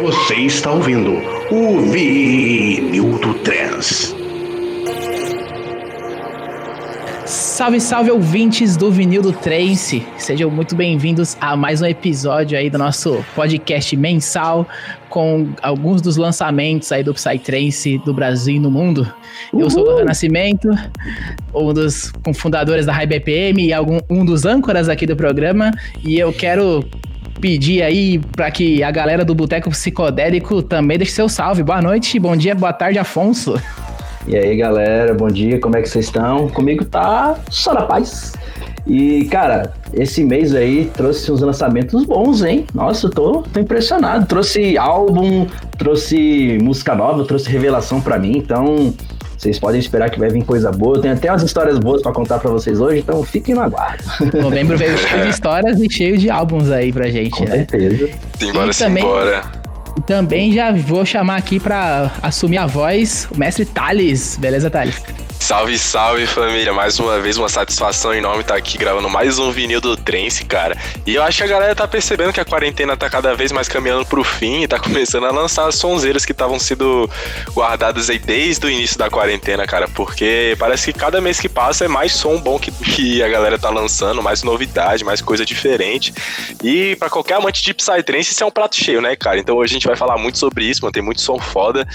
Você está ouvindo o Vinil do Trans. Salve, salve ouvintes do Vinil do Trance. Sejam muito bem-vindos a mais um episódio aí do nosso podcast mensal com alguns dos lançamentos aí do Psytrance do Brasil e no mundo. Uhul. Eu sou o Luan Nascimento, um dos fundadores da High BPM e algum, um dos âncoras aqui do programa, e eu quero pedir aí para que a galera do Boteco Psicodélico também deixe seu salve. Boa noite, bom dia, boa tarde, Afonso. E aí, galera, bom dia, como é que vocês estão? Comigo tá só na paz. E, cara, esse mês aí trouxe uns lançamentos bons, hein? Nossa, eu tô, tô impressionado. Trouxe álbum, trouxe música nova, trouxe revelação para mim, então vocês podem esperar que vai vir coisa boa. Tem até umas histórias boas para contar para vocês hoje, então fiquem no aguardo. Novembro veio cheio de histórias e cheio de álbuns aí pra gente, Com né? certeza. Simbora, simbora. Também já vou chamar aqui para assumir a voz o mestre Thales. Beleza, Thales? Salve, salve família! Mais uma vez, uma satisfação enorme estar aqui gravando mais um vinil do Trance, cara. E eu acho que a galera tá percebendo que a quarentena tá cada vez mais caminhando pro fim e tá começando a lançar as sonzeiras que estavam sendo guardadas aí desde o início da quarentena, cara. Porque parece que cada mês que passa é mais som bom que, que a galera tá lançando, mais novidade, mais coisa diferente. E para qualquer amante de Psytrance, isso é um prato cheio, né, cara? Então hoje a gente vai falar muito sobre isso, mano. Tem muito som foda.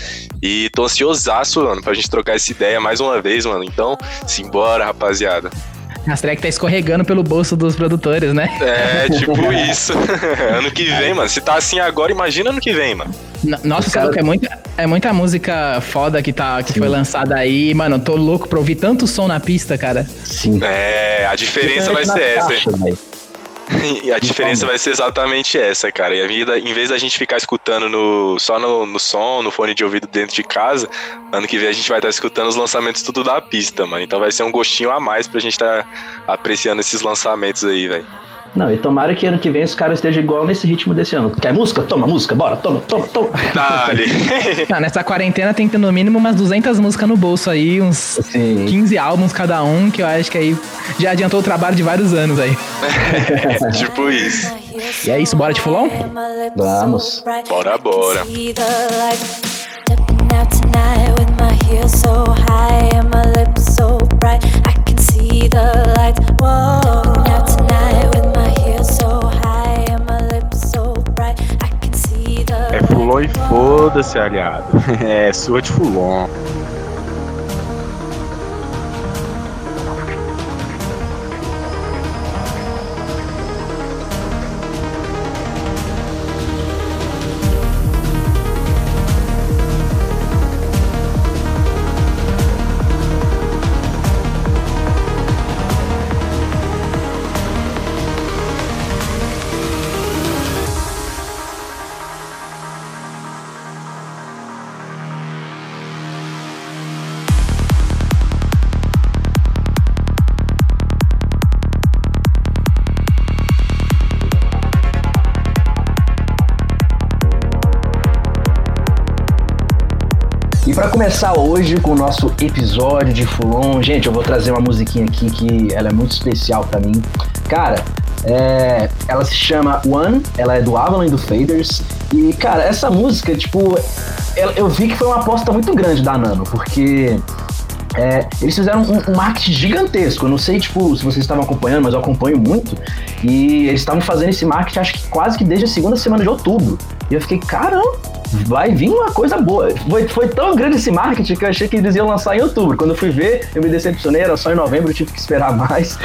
E tô ansiosaço, mano, pra gente trocar essa ideia mais uma vez mano. Então, simbora, rapaziada. As track tá escorregando pelo bolso dos produtores, né? É, tipo isso. ano que vem, mano. Se tá assim agora, imagina ano que vem, mano. Nossa, que é muita, é muita música foda que, tá, que foi lançada aí. Mano, tô louco pra ouvir tanto som na pista, cara. Sim. É, a diferença vai ser essa. Caixa, e a diferença vai ser exatamente essa, cara. E a vida, em vez da gente ficar escutando no, só no, no som, no fone de ouvido dentro de casa, ano que vem a gente vai estar escutando os lançamentos tudo da pista, mano. Então vai ser um gostinho a mais pra gente estar apreciando esses lançamentos aí, velho. Não, e tomara que ano que vem os caras estejam igual nesse ritmo desse ano. Quer música? Toma música, bora, toma, toma, toma. Dale. Não, nessa quarentena tem que ter no mínimo umas 200 músicas no bolso aí, uns Sim. 15 álbuns cada um, que eu acho que aí já adiantou o trabalho de vários anos aí. É, tipo isso. E é isso, bora de fulão? Vamos. Bora, bora. É Fulon e foda-se, aliado. É sua de Fulon. Começar hoje com o nosso episódio de Fulon. Gente, eu vou trazer uma musiquinha aqui que ela é muito especial para mim. Cara, é, ela se chama One, ela é do Avalon do Faders. E, cara, essa música, tipo, eu vi que foi uma aposta muito grande da Nano, porque é, eles fizeram um, um, marketing gigantesco. Eu não sei, tipo, se vocês estavam acompanhando, mas eu acompanho muito. E eles estavam fazendo esse marketing, acho que quase que desde a segunda semana de outubro. E eu fiquei, caramba, vai vir uma coisa boa. Foi, foi tão grande esse marketing que eu achei que eles iam lançar em outubro. Quando eu fui ver, eu me decepcionei, era só em novembro, eu tive que esperar mais.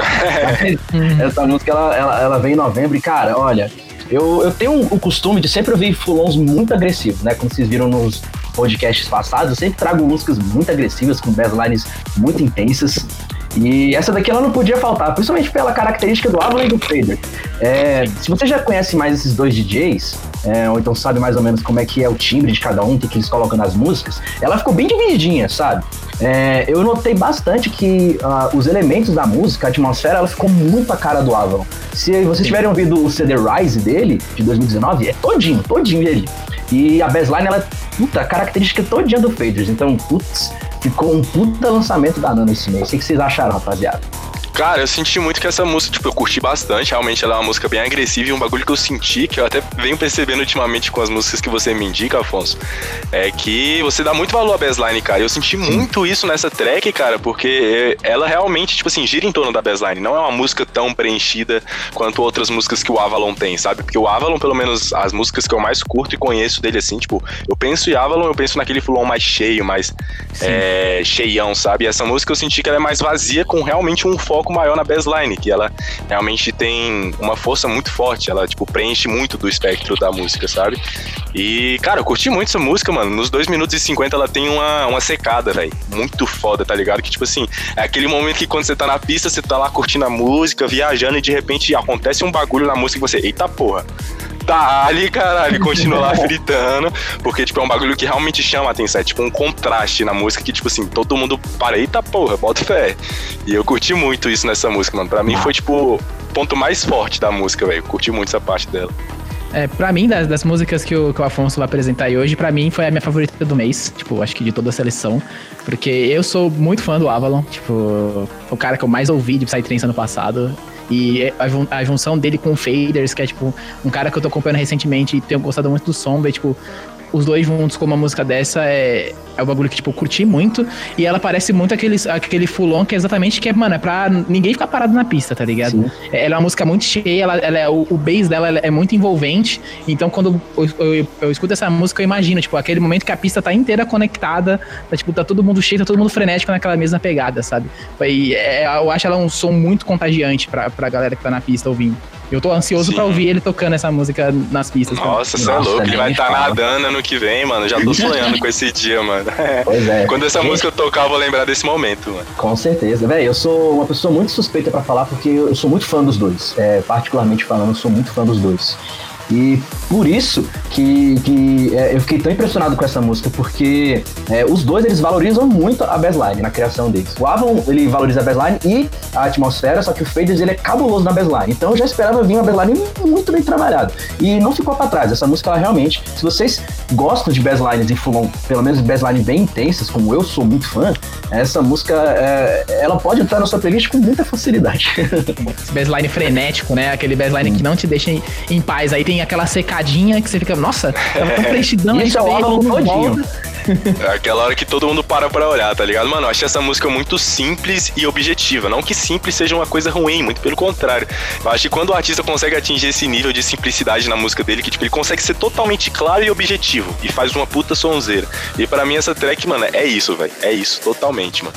Essa música, ela, ela, ela vem em novembro e, cara, olha, eu, eu tenho o costume de sempre ouvir fulons muito agressivos, né? Como vocês viram nos podcasts passados, eu sempre trago músicas muito agressivas, com basslines muito intensas. E essa daqui ela não podia faltar, principalmente pela característica do Avalon e do Fader. É, se você já conhece mais esses dois DJs, é, ou então sabe mais ou menos como é que é o timbre de cada um, o que, que eles colocam nas músicas, ela ficou bem divididinha, sabe? É, eu notei bastante que uh, os elementos da música, a atmosfera, ela ficou muito a cara do Avalon. Se vocês tiverem ouvido o CD Rise dele, de 2019, é todinho, todinho ele. E a bassline, ela é puta, característica todinha do Faders. Então, putz, ficou um puta lançamento da Nano esse mês. O que vocês acharam, rapaziada? Cara, eu senti muito que essa música, tipo, eu curti bastante. Realmente ela é uma música bem agressiva e um bagulho que eu senti, que eu até venho percebendo ultimamente com as músicas que você me indica, Afonso, é que você dá muito valor à bassline, cara. Eu senti muito isso nessa track, cara, porque ela realmente, tipo assim, gira em torno da bassline. Não é uma música tão preenchida quanto outras músicas que o Avalon tem, sabe? Porque o Avalon, pelo menos as músicas que eu mais curto e conheço dele, assim, tipo, eu penso em Avalon, eu penso naquele fulon mais cheio, mais é, cheião, sabe? E essa música eu senti que ela é mais vazia, com realmente um foco maior na bassline, que ela realmente tem uma força muito forte, ela, tipo, preenche muito do espectro da música, sabe? E, cara, eu curti muito essa música, mano. Nos 2 minutos e 50 ela tem uma, uma secada, velho. Muito foda, tá ligado? Que, tipo assim, é aquele momento que quando você tá na pista, você tá lá curtindo a música, viajando, e de repente acontece um bagulho na música e você, eita porra tá ali, caralho, continua lá fritando, porque, tipo, é um bagulho que realmente chama a atenção, é tipo um contraste na música que, tipo assim, todo mundo para, eita porra, bota fé. E eu curti muito isso nessa música, mano. Pra mim foi, tipo, o ponto mais forte da música, velho. Curti muito essa parte dela. É, pra mim, das, das músicas que o, que o Afonso vai apresentar hoje, pra mim foi a minha favorita do mês. Tipo, acho que de toda a seleção. Porque eu sou muito fã do Avalon. Tipo, o cara que eu mais ouvi de Psytrance ano passado. E a, a, junção dele com o Faders, que é tipo um cara que eu tô acompanhando recentemente e tenho gostado muito do som, é tipo, os dois juntos com uma música dessa é, é um bagulho que, tipo, eu curti muito. E ela parece muito aquele, aquele fulon que é exatamente que é, mano, é pra ninguém ficar parado na pista, tá ligado? Sim. Ela é uma música muito cheia, ela, ela é, o, o bass dela é muito envolvente. Então, quando eu, eu, eu, escuto essa música, eu imagino, tipo, aquele momento que a pista tá inteira conectada, tá, tipo, tá todo mundo cheio, tá todo mundo frenético naquela mesma pegada, sabe? E é, eu acho ela um som muito contagiante pra, pra galera que tá na pista ouvindo. Eu tô ansioso Sim. pra ouvir ele tocando essa música nas pistas. Nossa, você é louco. Ele vai estar tá nadando ano que vem, mano. Já tô sonhando com esse dia, mano. Pois é. Quando essa música tocar, eu vou lembrar desse momento, mano. Com certeza. Véi, eu sou uma pessoa muito suspeita para falar porque eu sou muito fã dos dois. É, particularmente falando, eu sou muito fã dos dois. E por isso que, que é, eu fiquei tão impressionado com essa música, porque é, os dois eles valorizam muito a bassline na criação deles. O Avon ele valoriza a bassline e a atmosfera, só que o Faders ele é cabuloso na bassline. Então eu já esperava vir uma bassline muito bem trabalhada. E não ficou para trás. Essa música ela realmente, se vocês gostam de basslines em full pelo menos basslines bem intensas, como eu sou muito fã, essa música é, ela pode entrar na sua playlist com muita facilidade. bassline frenético, né? Aquele bassline que não te deixa em, em paz. Aí tem aquela secadinha que você fica, nossa, tava tão preenchidão, Isso é o álbum todinho. É aquela hora que todo mundo para pra olhar, tá ligado? Mano, eu achei essa música muito simples e objetiva. Não que simples seja uma coisa ruim, muito pelo contrário. Eu acho que quando o artista consegue atingir esse nível de simplicidade na música dele, que tipo, ele consegue ser totalmente claro e objetivo e faz uma puta sonzeira. E para mim essa track, mano, é isso, velho. É isso, totalmente, mano.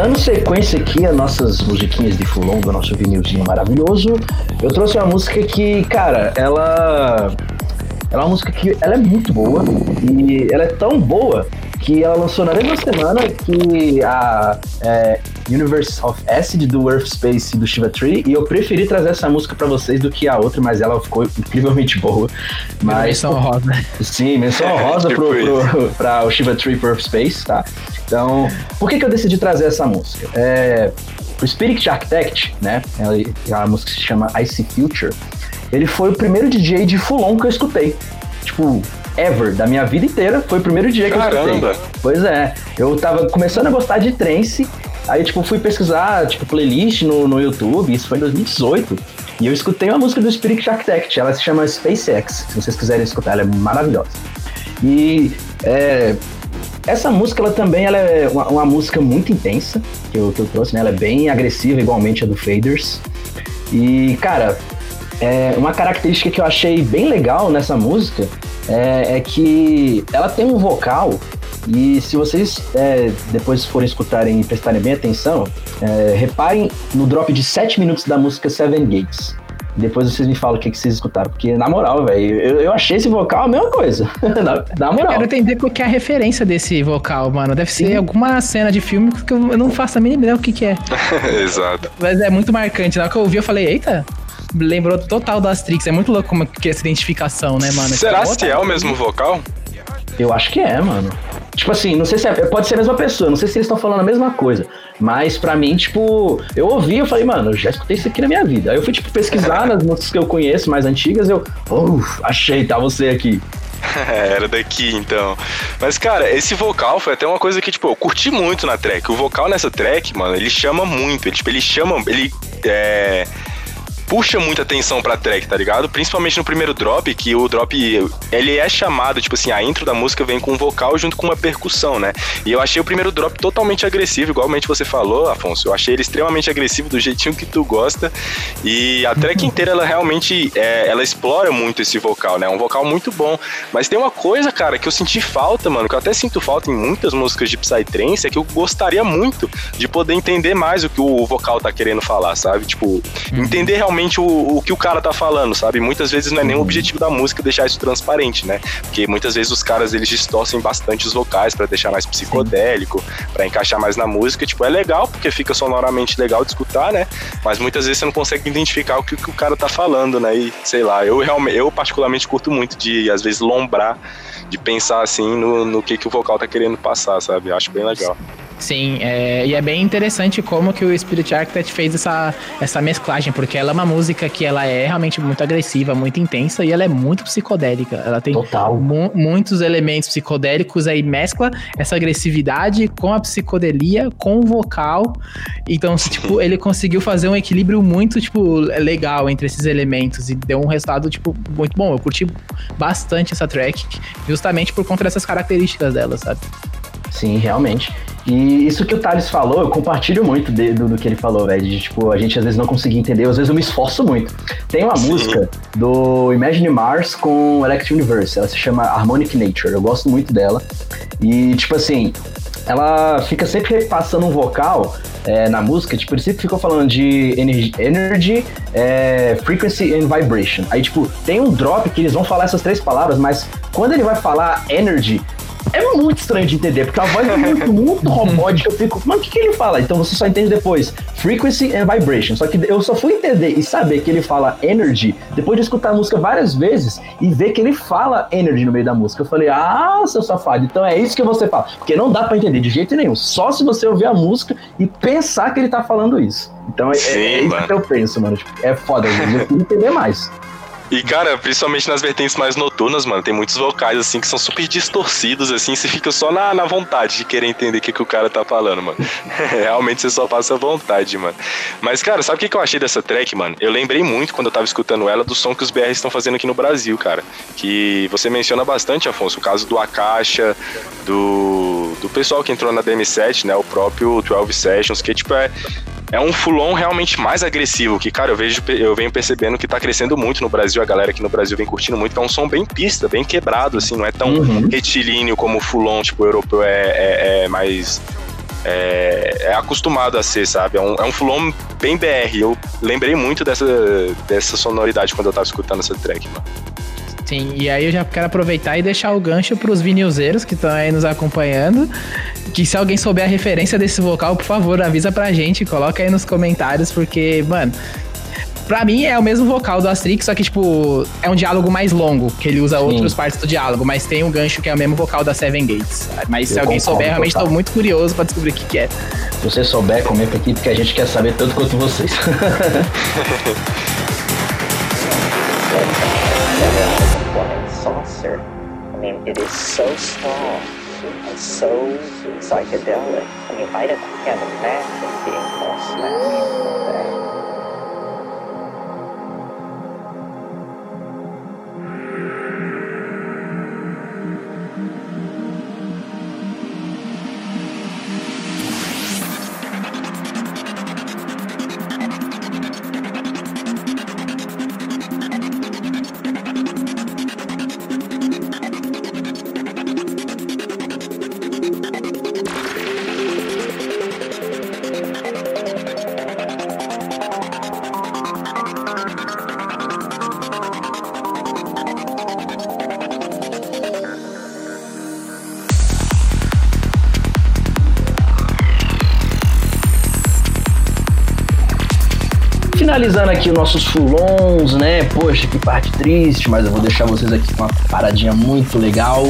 Dando sequência aqui às nossas musiquinhas de fulon do nosso vinilzinho maravilhoso, eu trouxe uma música que, cara, ela. Ela é uma música que ela é muito boa e ela é tão boa que ela lançou na mesma semana que a é, Universe of Acid do Earth Space do Shiva Tree e eu preferi trazer essa música para vocês do que a outra, mas ela ficou incrivelmente boa. Mas, menção rosa. Sim, menção rosa pro, pro, pra o Shiva Tree pro Earth Space, tá? Então, por que, que eu decidi trazer essa música? É, o Spirit Architect, né? É a música que se chama Icy Future. Ele foi o primeiro DJ de Fulon que eu escutei. Tipo, ever, da minha vida inteira, foi o primeiro DJ que Caramba. eu escutei. Pois é, eu tava começando a gostar de trance Aí, tipo, fui pesquisar, tipo, playlist no, no YouTube, isso foi em 2018. E eu escutei uma música do Spirit Architect, ela se chama SpaceX, se vocês quiserem escutar, ela é maravilhosa. E é, essa música, ela também ela é uma, uma, música muito intensa, que eu, que eu trouxe, né? Ela é bem agressiva, igualmente a do Faders. E, cara, é, uma característica que eu achei bem legal nessa música é, é que ela tem um vocal e se vocês é, depois forem escutarem e prestarem bem atenção, é, reparem no drop de 7 minutos da música Seven Gates. Depois vocês me falam o que, que vocês escutaram. Porque, na moral, velho, eu, eu, achei esse vocal a mesma coisa. na, na, moral. Eu quero entender qual que é a referência desse vocal, mano. Deve ser Sim. alguma cena de filme que eu não faço a mínima ideia o que, que é. Exato. Mas é muito marcante. Na hora que eu ouvi, eu falei, eita, lembrou total do Astrix. É muito louco como que é essa identificação, né, mano? Será que é o mesmo vocal? Eu acho que é, mano. Tipo assim, não sei se é, pode ser a mesma pessoa, não sei se eles estão falando a mesma coisa. Mas para mim, tipo, eu ouvi, eu falei, mano, eu já escutei isso aqui na minha vida. Aí eu fui, tipo, pesquisar nas músicas que eu conheço, mais antigas, eu, oh, achei, tá você aqui. Era daqui, então. Mas, cara, esse vocal foi até uma coisa que, tipo, eu curti muito na track. O vocal nessa track, mano, ele chama muito. Ele, tipo, ele chama. Ele. É puxa muita atenção pra track, tá ligado? Principalmente no primeiro drop, que o drop, ele é chamado, tipo assim, a intro da música vem com um vocal junto com uma percussão, né? E eu achei o primeiro drop totalmente agressivo, igualmente você falou, Afonso. Eu achei ele extremamente agressivo, do jeitinho que tu gosta. E a track inteira, ela realmente, é, ela explora muito esse vocal, né? É um vocal muito bom. Mas tem uma coisa, cara, que eu senti falta, mano, que eu até sinto falta em muitas músicas de Psytrance, é que eu gostaria muito de poder entender mais o que o vocal tá querendo falar, sabe? Tipo, uhum. entender realmente realmente o, o que o cara tá falando, sabe? Muitas vezes não é nem o objetivo da música deixar isso transparente, né? Porque muitas vezes os caras eles distorcem bastante os vocais para deixar mais psicodélico, para encaixar mais na música. Tipo, é legal porque fica sonoramente legal de escutar, né? Mas muitas vezes você não consegue identificar o que, que o cara tá falando, né? E sei lá, eu realmente, eu particularmente curto muito de às vezes lombrar, de pensar assim no, no que, que o vocal tá querendo passar, sabe? Eu acho bem legal. Sim, é, e é bem interessante como que o Spirit Architect fez essa, essa mesclagem, porque ela é uma música que ela é realmente muito agressiva, muito intensa e ela é muito psicodélica. Ela tem mu muitos elementos psicodélicos aí mescla essa agressividade com a psicodelia, com o vocal. Então, tipo, ele conseguiu fazer um equilíbrio muito, tipo, legal entre esses elementos e deu um resultado, tipo, muito bom. Eu curti bastante essa track, justamente por conta dessas características dela, sabe? Sim, realmente. E isso que o Thales falou, eu compartilho muito de, do, do, que ele falou, velho. De tipo, a gente às vezes não conseguir entender, às vezes eu me esforço muito. Tem uma Sim. música do Imagine Mars com Electric Universe, ela se chama Harmonic Nature. Eu gosto muito dela. E, tipo assim, ela fica sempre repassando um vocal é, na música, tipo, ele sempre ficou falando de energy, energy é, frequency and vibration. Aí, tipo, tem um drop que eles vão falar essas três palavras, mas quando ele vai falar energy, é muito estranho de entender, porque a voz é muito, muito robótica. Eu fico, mas o que, que ele fala? Então você só entende depois frequency and vibration. Só que eu só fui entender e saber que ele fala energy depois de escutar a música várias vezes e ver que ele fala energy no meio da música. Eu falei, ah, seu safado, então é isso que você fala. Porque não dá para entender de jeito nenhum, só se você ouvir a música e pensar que ele tá falando isso. Então é, Sim, é, é isso que eu penso, mano. Tipo, é foda, eu queria entender mais. E, cara, principalmente nas vertentes mais noturnas, mano, tem muitos vocais, assim, que são super distorcidos, assim, você fica só na, na vontade de querer entender o que, que o cara tá falando, mano. Realmente você só passa vontade, mano. Mas, cara, sabe o que, que eu achei dessa track, mano? Eu lembrei muito, quando eu tava escutando ela, do som que os BR estão fazendo aqui no Brasil, cara. Que você menciona bastante, Afonso, o caso do Akasha, do, do pessoal que entrou na DM7, né, o próprio 12 Sessions, que, tipo, é é um fulon realmente mais agressivo, que, cara, eu vejo, eu venho percebendo que tá crescendo muito no Brasil, a galera aqui no Brasil vem curtindo muito, que é um som bem pista, bem quebrado, assim, não é tão uhum. retilíneo como o fulon, tipo, o europeu é, é, é mais é, é, acostumado a ser, sabe? É um, é um fulon bem BR. Eu lembrei muito dessa, dessa sonoridade quando eu tava escutando essa track, mano. Sim, e aí eu já quero aproveitar e deixar o gancho pros vinilzeiros que estão aí nos acompanhando. Que se alguém souber a referência desse vocal, por favor, avisa pra gente, coloca aí nos comentários, porque, mano, Pra mim é o mesmo vocal do Asterix, só que, tipo, é um diálogo mais longo, que ele usa Sim. outras partes do diálogo, mas tem um gancho que é o mesmo vocal da Seven Gates. Mas Eu se alguém souber, realmente tô muito curioso pra descobrir o que, que é. Se você souber, comenta aqui, porque a gente quer saber tanto quanto vocês. it is so strong and so psychedelic. I mean, I can't imagine being more Finalizando aqui os nossos fulons, né? Poxa, que parte triste, mas eu vou deixar vocês aqui com uma paradinha muito legal.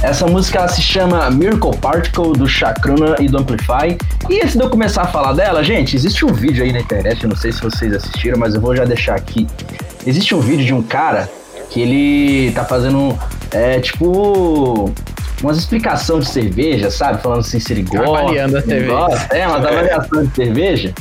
Essa música se chama Miracle Particle do Chakruna e do Amplify. E antes de eu começar a falar dela, gente, existe um vídeo aí na internet, eu não sei se vocês assistiram, mas eu vou já deixar aqui. Existe um vídeo de um cara que ele tá fazendo, é, tipo, umas explicação de cerveja, sabe? Falando assim se ele gosta. Avaliando a cerveja. gosta, É, umas avaliações de cerveja.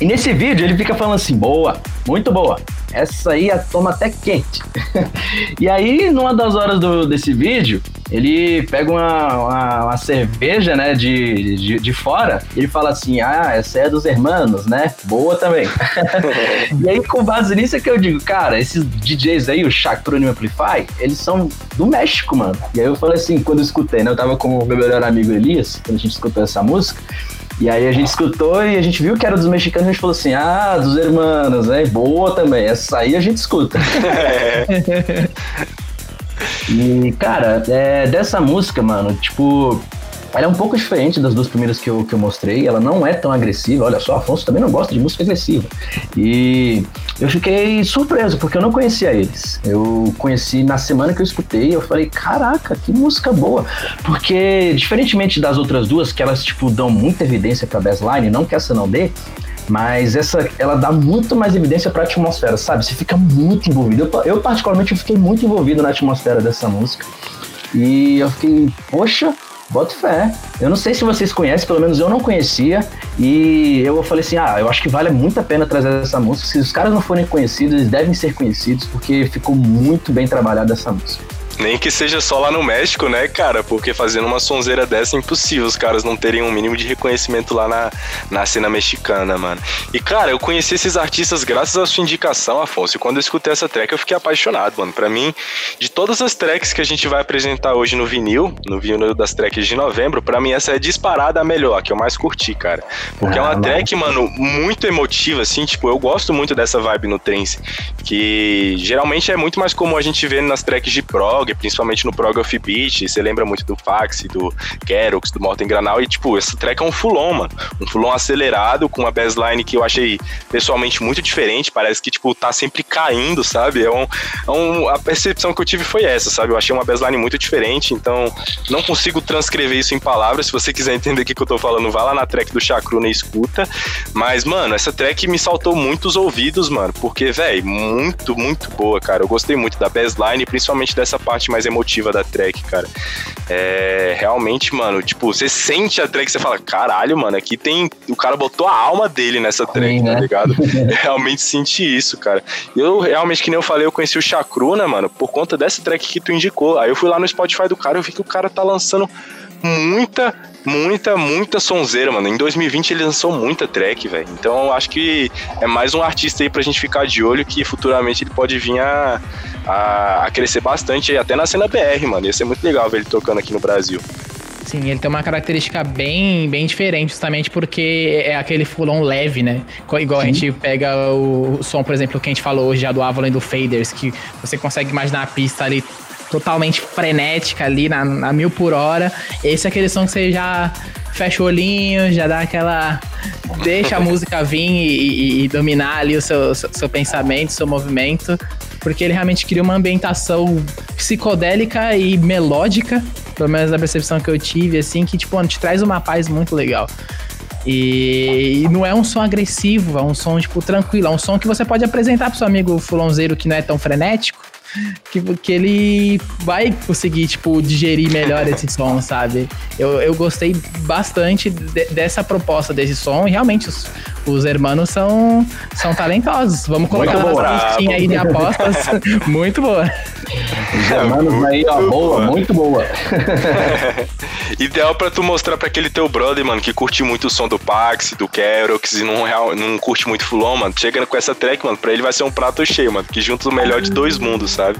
E nesse vídeo ele fica falando assim, boa, muito boa. Essa aí a toma até quente. e aí, numa das horas do, desse vídeo, ele pega uma, uma, uma cerveja, né, de, de, de fora, e ele fala assim, ah, essa é dos hermanos, né? Boa também. e aí, com base nisso é que eu digo, cara, esses DJs aí, o Chacrone Amplify, eles são do México, mano. E aí eu falei assim, quando eu escutei, né, eu tava com o meu melhor amigo Elias, quando a gente escutou essa música, e aí a gente escutou e a gente viu que era dos mexicanos, a gente falou assim, ah, dos hermanos, né? Boa também. Essa aí a gente escuta. e, cara, é, dessa música, mano, tipo, ela é um pouco diferente das duas primeiras que eu, que eu mostrei. Ela não é tão agressiva. Olha só, Afonso também não gosta de música agressiva. E eu fiquei surpreso, porque eu não conhecia eles. Eu conheci na semana que eu escutei. Eu falei, caraca, que música boa. Porque, diferentemente das outras duas, que elas, tipo, dão muita evidência pra bassline, não que essa não dê. Mas essa, ela dá muito mais evidência pra atmosfera, sabe? Você fica muito envolvido. Eu, eu particularmente, eu fiquei muito envolvido na atmosfera dessa música. E eu fiquei, poxa, Bota fé. Eu não sei se vocês conhecem, pelo menos eu não conhecia. E eu falei assim: ah, eu acho que vale muito a pena trazer essa música. Se os caras não forem conhecidos, eles devem ser conhecidos, porque ficou muito bem trabalhada essa música. Nem que seja só lá no México, né, cara? Porque fazendo uma sonzeira dessa é impossível os caras não terem um mínimo de reconhecimento lá na, na cena mexicana, mano. E, cara, eu conheci esses artistas graças à sua indicação, Afonso. E quando eu escutei essa track, eu fiquei apaixonado, mano. Pra mim, de todas as tracks que a gente vai apresentar hoje no vinil, no vinil das tracks de novembro, pra mim essa é disparada a melhor, a que eu mais curti, cara. Porque é uma Ah, track, mano, muito emotiva, assim. Tipo, eu gosto muito dessa vibe no trance. Que geralmente é muito mais comum a gente ver nas tracks de prog, principalmente no prog of beat. Você lembra muito do Fax, do Kerox, do Morten Granal. E, tipo, essa track é um fulon, mano. Um fulon acelerado, com uma bassline que eu achei pessoalmente muito diferente. Parece que, tipo, tá sempre caindo, sabe? É um, é um- a percepção que eu tive foi essa, sabe? Eu achei uma bassline muito diferente, então não consigo transcrever isso em palavras. Se você quiser entender o que, eu tô falando, vá lá na track do Chacruna e escuta. Mas, mano, essa track me saltou muito os ouvidos, mano. Porque, velho, muito, muito boa, cara. Eu gostei muito da bassline, principalmente dessa parte mais emotiva da track, cara. É, realmente, mano, tipo, você sente a track, você fala, caralho, mano, aqui tem. O cara botou a alma dele nessa track, Sim, tá né? ligado? Eu realmente senti isso, cara. Eu realmente, que nem eu falei, eu conheci o Chacruna, mano, por conta dessa track que tu indicou. Aí eu fui lá no Spotify do cara, eu vi que o cara tá lançando muita, muita, muita sonzeira, mano. Em 2020 ele lançou muita track, velho. Então eu acho que é mais um artista aí pra gente ficar de olho que futuramente ele pode vir a, a, a crescer bastante, até na cena BR, mano. Ia ser muito legal ver ele tocando aqui no Brasil. Sim, ele tem uma característica bem, bem diferente, justamente porque é aquele fulon leve, né? Igual a gente pega o, o som, por exemplo, que a gente falou hoje já do Avalon e do Faders, que você consegue imaginar a pista ali totalmente frenética ali, na, na mil por hora. Esse é aquele som que você já fecha o olhinho, já dá aquela... Deixa a música vir e, e- e dominar ali o seu, seu, seu pensamento, seu movimento, porque ele realmente cria uma ambientação psicodélica e melódica, pelo menos na percepção que eu tive, assim, que, tipo, te traz uma paz muito legal. E, e não é um som agressivo, é um som, tipo, tranquilo, é um som que você pode apresentar pro seu amigo fulonzeiro que não é tão frenético, que, que ele vai conseguir, tipo, digerir melhor esse som, sabe? Eu, eu gostei bastante de, dessa proposta desse som e realmente os, os hermanos são, são talentosos. Vamos colocar Muito boa. nossa listinha aí de apostas. Muito boa. Os hermanos aí, ó, boa, muito boa. Ideal pra tu mostrar pra aquele teu brother, mano, que curte muito o som do Pax, do Kerox e não, real- não curte muito Fulon, mano. Chega com essa track, mano, pra ele vai ser um prato cheio, mano. Que junta o melhor de dois mundos, sabe?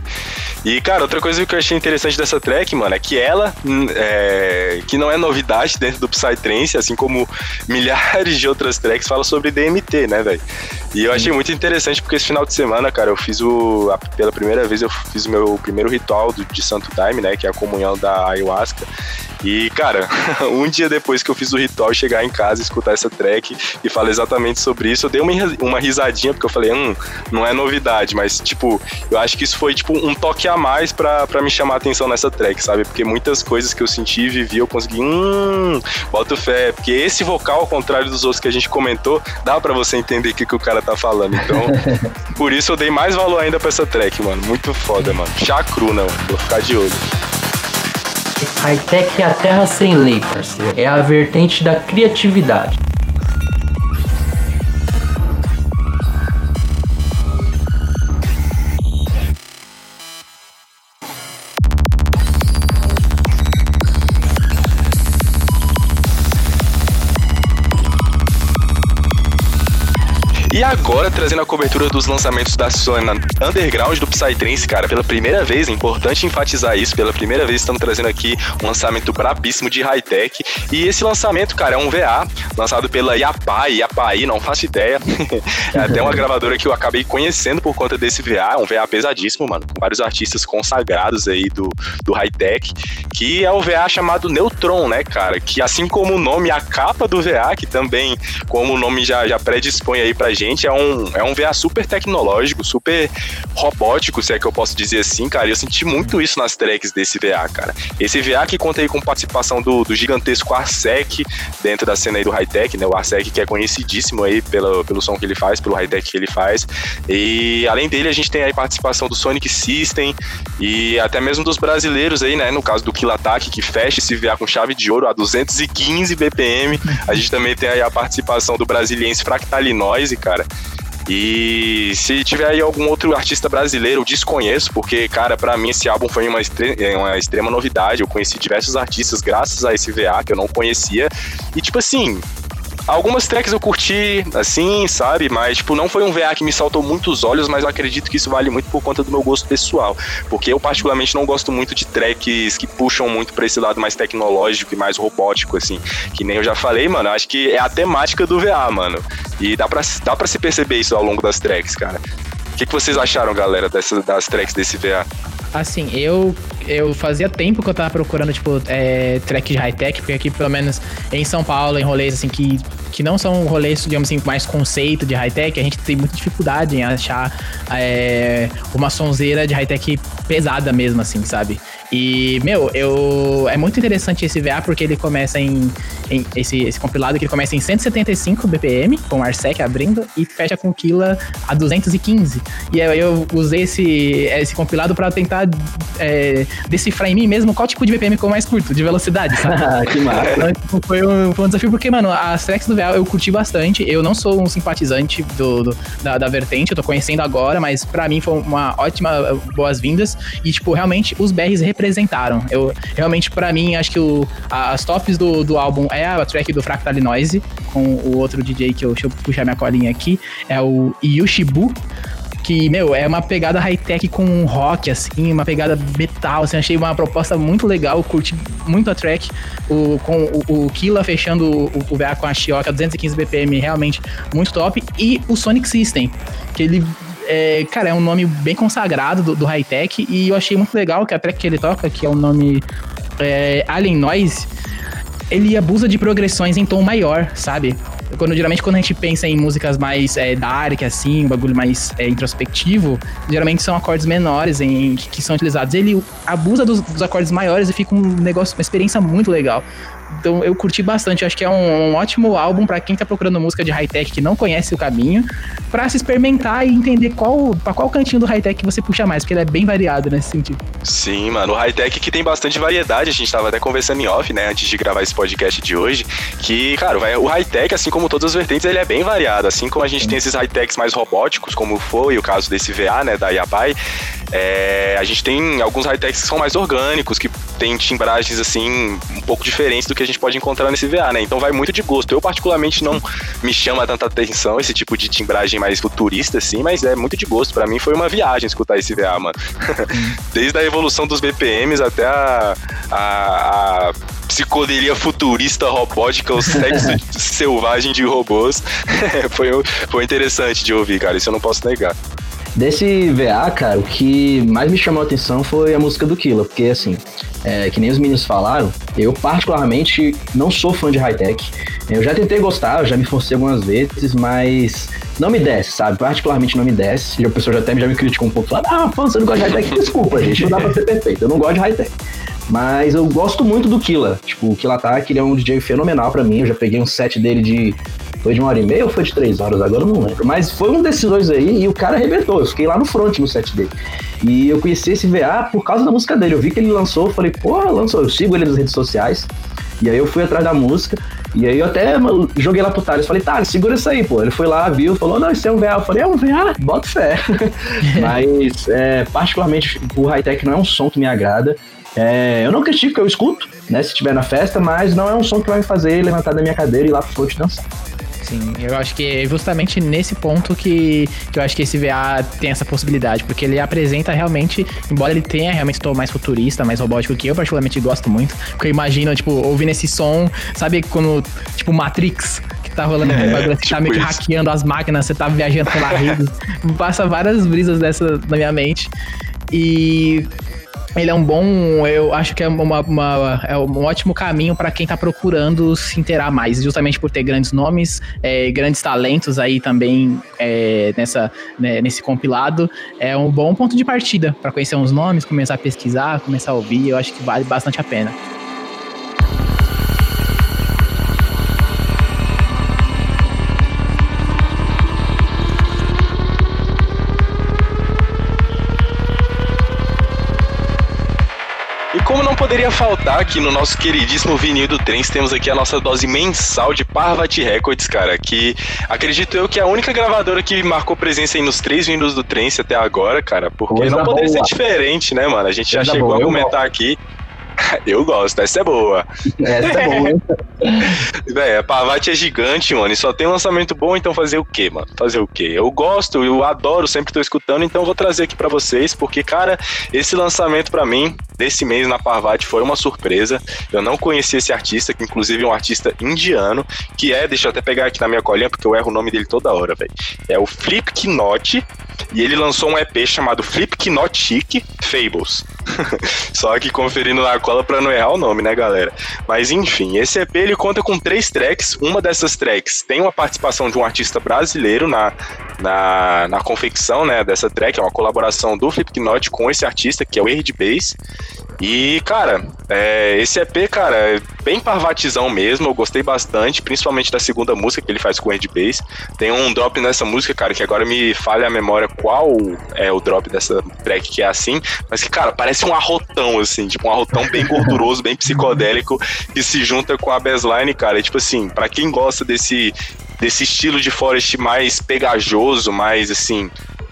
E, cara, outra coisa que eu achei interessante dessa track, mano, é que ela, hum, é, que não é novidade dentro do Psytrance, assim como milhares de outras tracks, fala sobre DMT, né, velho? E eu achei muito interessante porque esse final de semana, cara, eu fiz o. a- pela primeira vez, eu fiz o meu primeiro ritual do- de Santo Daime, né? Que é a comunhão da ayahuasca. E, cara, um dia depois que eu fiz o ritual, chegar em casa, escutar essa track e falar exatamente sobre isso, eu dei uma, uma risadinha, porque eu falei, hum, não é novidade, mas, tipo, eu acho que isso foi, tipo, um toque a mais pra, pra me chamar a atenção nessa track, sabe? Porque muitas coisas que eu senti e vivi, eu consegui, hum, boto fé. Porque esse vocal, ao contrário dos outros que a gente comentou, dá pra você entender o que, que o cara tá falando. Então, por isso eu dei mais valor ainda pra essa track, mano. Muito foda, mano. Chacruna, mano. Vou ficar de olho. Hightech é a terra sem lei, parceiro. É a vertente da criatividade. E agora, trazendo a cobertura dos lançamentos da cena underground do Psytrance, cara, pela primeira vez, é importante enfatizar isso, pela primeira vez estamos trazendo aqui um lançamento brabíssimo de high-tech. E esse lançamento, cara, é um VA, lançado pela Yapai, Yapai, não faço ideia. é até uma gravadora que eu acabei conhecendo por conta desse VA, é um VA pesadíssimo, mano, com vários artistas consagrados aí do, do high-tech, que é o VA chamado Neutron, né, cara? Que assim como o nome a capa do VA, que também, como o nome já, já predispõe aí pra gente, é um, é um VA super tecnológico, super robótico, se é que eu posso dizer assim, cara. E eu senti muito isso nas tracks desse VA, cara. Esse VA que conta aí com participação do, do gigantesco Arsec dentro da cena aí do high-tech, né? O Arsec que é conhecidíssimo aí pelo, pelo som que ele faz, pelo high-tech que ele faz. E além dele, a gente tem aí participação do Sonic System e até mesmo dos brasileiros aí, né? No caso do Kill Attack, que fecha esse VA com chave de ouro a 215 BPM. A gente também tem aí a participação do brasiliense Fractali Noise, cara. E se tiver aí algum outro artista brasileiro, eu desconheço, porque, cara, pra mim esse álbum foi uma, é uma extrema novidade. Eu conheci diversos artistas graças a esse VA que eu não conhecia. E, tipo assim, Algumas tracks eu curti, assim, sabe? Mas, tipo, não foi um VA que me saltou muitos olhos, mas eu acredito que isso vale muito por conta do meu gosto pessoal. Porque eu, particularmente, não gosto muito de tracks que puxam muito pra esse lado mais tecnológico e mais robótico, assim. Que nem eu já falei, mano. Acho que é a temática do VA, mano. E dá pra, dá pra se perceber isso ao longo das tracks, cara. O que, que vocês acharam, galera, dessas, das tracks desse VA? Assim, eu eu fazia tempo que eu tava procurando, tipo, é, track de high-tech, porque aqui, pelo menos em São Paulo, em rolês, assim, que, que não são rolês, digamos assim, mais conceito de high-tech, a gente tem muita dificuldade em achar é, uma sonzeira de high-tech pesada mesmo, assim, sabe? E, meu, eu é muito interessante esse VA porque ele começa em, em esse, esse compilado que ele começa em 175 BPM, com o Arsec abrindo, e fecha com Killa a 215. E aí eu usei esse, esse compilado pra tentar é, decifrar em mim mesmo qual tipo de BPM que eu mais curto, de velocidade, sabe? que massa. Então, tipo, foi, um, foi um desafio, porque, mano, as tracks do VA eu curti bastante. Eu não sou um simpatizante do, do- da, da vertente, eu tô conhecendo agora, mas pra mim foi uma ótima boas-vindas. E, tipo, realmente os BRs representaram. Eu realmente, pra mim, acho que o, as tops do, do álbum é a track do Fractal Noise, com o outro DJ que eu, deixa eu puxar minha colinha aqui, é o Yushibu que, meu, é uma pegada high-tech com rock, assim, uma pegada metal, assim, achei uma proposta muito legal, curti muito a track, o, com o, o Killa fechando o, o VA com a Shioka 215 BPM, realmente muito top, e o Sonic System, que ele... É, cara, é um nome bem consagrado do, do high-tech e eu achei muito legal que a track que ele toca, que é o nome é, Alien Noise, ele abusa de progressões em tom maior, sabe? Quando, geralmente quando a gente pensa em músicas mais é, dark, assim, um bagulho mais é, introspectivo, geralmente são acordes menores em, que, que são utilizados. Ele abusa dos, dos acordes maiores e fica um negócio, uma experiência muito legal. Então eu curti bastante. Acho que é um, um ótimo álbum para quem tá procurando música de high-tech que não conhece o caminho, para se experimentar e entender qual para qual cantinho do high-tech você puxa mais, porque ele é bem variado nesse sentido. Sim, mano. O high-tech que tem bastante variedade. A gente tava até conversando em off, né, antes de gravar esse podcast de hoje, que, cara, o high-tech, assim como todas as vertentes, ele é bem variado. Assim como a gente tem esses high-techs mais robóticos, como foi o caso desse VA, né, da Yabai, é, a gente tem alguns high-techs que são mais orgânicos, que tem timbragens, assim, um pouco diferentes do que a gente pode encontrar nesse VA, né? Então vai muito de gosto. Eu, particularmente, não me chama tanta atenção esse tipo de timbragem mais futurista, assim, mas é muito de gosto. Para mim foi uma viagem escutar esse VA, mano. Desde a evolução dos BPMs até a, a, a psicodelia futurista robótica, o sexo selvagem de robôs. foi, foi interessante de ouvir, cara. Isso eu não posso negar. Desse VA, cara, o que mais me chamou a atenção foi a música do Killa, porque assim, é, que nem os meninos falaram, eu particularmente não sou fã de high-tech. Eu já tentei gostar, eu já me forcei algumas vezes, mas não me desce, sabe? Particularmente não me desce. E a pessoa já até já me criticou um pouco, falando, ah, fã, você não gosta de high-tech? Desculpa, gente, não dá pra ser perfeito, eu não gosto de high-tech. Mas eu gosto muito do Killa. Tipo, o Killa Attack, ele é um DJ fenomenal para mim. Eu já peguei um set dele de foi de uma hora e meia ou foi de três horas? Agora eu não lembro. Mas foi um desses dois aí e o cara arrebentou. Eu fiquei lá no front no set dele. E eu conheci esse VA por causa da música dele. Eu vi que ele lançou, falei, porra, lançou. Eu sigo ele nas redes sociais. E aí eu fui atrás da música. E aí eu até joguei lá pro Thales. Falei, Thales, segura isso aí, pô. Ele foi lá, viu, falou, não, isso é um VA. Eu falei, é um VA? Bota fé. Mas, é, particularmente, o high-tech não é um som que me agrada. É, eu não critico, eu escuto, né, se estiver na festa, mas não é um som que vai me fazer levantar da minha cadeira e ir lá pro front dançar. Sim, eu acho que é justamente nesse ponto que, que eu acho que esse VA tem essa possibilidade, porque ele apresenta realmente, embora ele tenha realmente tom mais futurista, mais robótico, que eu particularmente gosto muito, porque eu imagino, tipo, ouvindo esse som, sabe quando, tipo, Matrix, que tá rolando é, bagulho, você tá tipo tá meio que hackeando as máquinas, você tá viajando pela rede, passa várias brisas dessa na minha mente. E ele é um bom, eu acho que é, uma, uma é um ótimo caminho para quem está procurando se inteirar mais, justamente por ter grandes nomes, é, grandes talentos aí também é, nessa, né, nesse compilado. É um bom ponto de partida para conhecer uns nomes, começar a pesquisar, começar a ouvir. Eu acho que vale bastante a pena. Poderia faltar aqui no nosso queridíssimo vinil do Trens, temos aqui a nossa dose mensal de Parvati Records, cara, que acredito eu que é a única gravadora que marcou presença aí nos três vindos do Trens até agora, cara, porque Coisa não poderia boa. ser diferente, né, mano? A gente já chegou boa, a comentar aqui Eu gosto, essa é boa. Essa é boa. Véi, a Parvati é gigante, mano, e só tem lançamento bom, então fazer o quê, mano? Fazer o quê? Eu gosto, eu adoro, sempre tô escutando, então vou trazer aqui para vocês, porque, cara, esse lançamento para mim, desse mês na Parvati, foi uma surpresa. Eu não conhecia esse artista, que inclusive é um artista indiano, que é, deixa eu até pegar aqui na minha colinha, porque eu erro o nome dele toda hora, velho. É o Flip Knot, e ele lançou um EP chamado Flip Knot Chic Fables. Só que conferindo na cola pra não errar o nome, né, galera? Mas enfim, esse EP ele conta com três tracks. Uma dessas tracks tem uma participação de um artista brasileiro na, na, na confecção né, dessa track. É uma colaboração do Flipknot com esse artista, que é o Air Bass. E, cara, é, esse EP, cara, é bem parvatizão mesmo. Eu gostei bastante, principalmente da segunda música que ele faz com o Air Bass. Tem um drop nessa música, cara, que agora me falha a memória qual é o drop dessa track que é assim, mas que, cara, parece um arrotão, assim, tipo um arrotão bem gorduroso, bem psicodélico, que se junta com a bassline, cara. E, tipo assim, para quem gosta desse, desse estilo de Forest mais pegajoso, mais assim,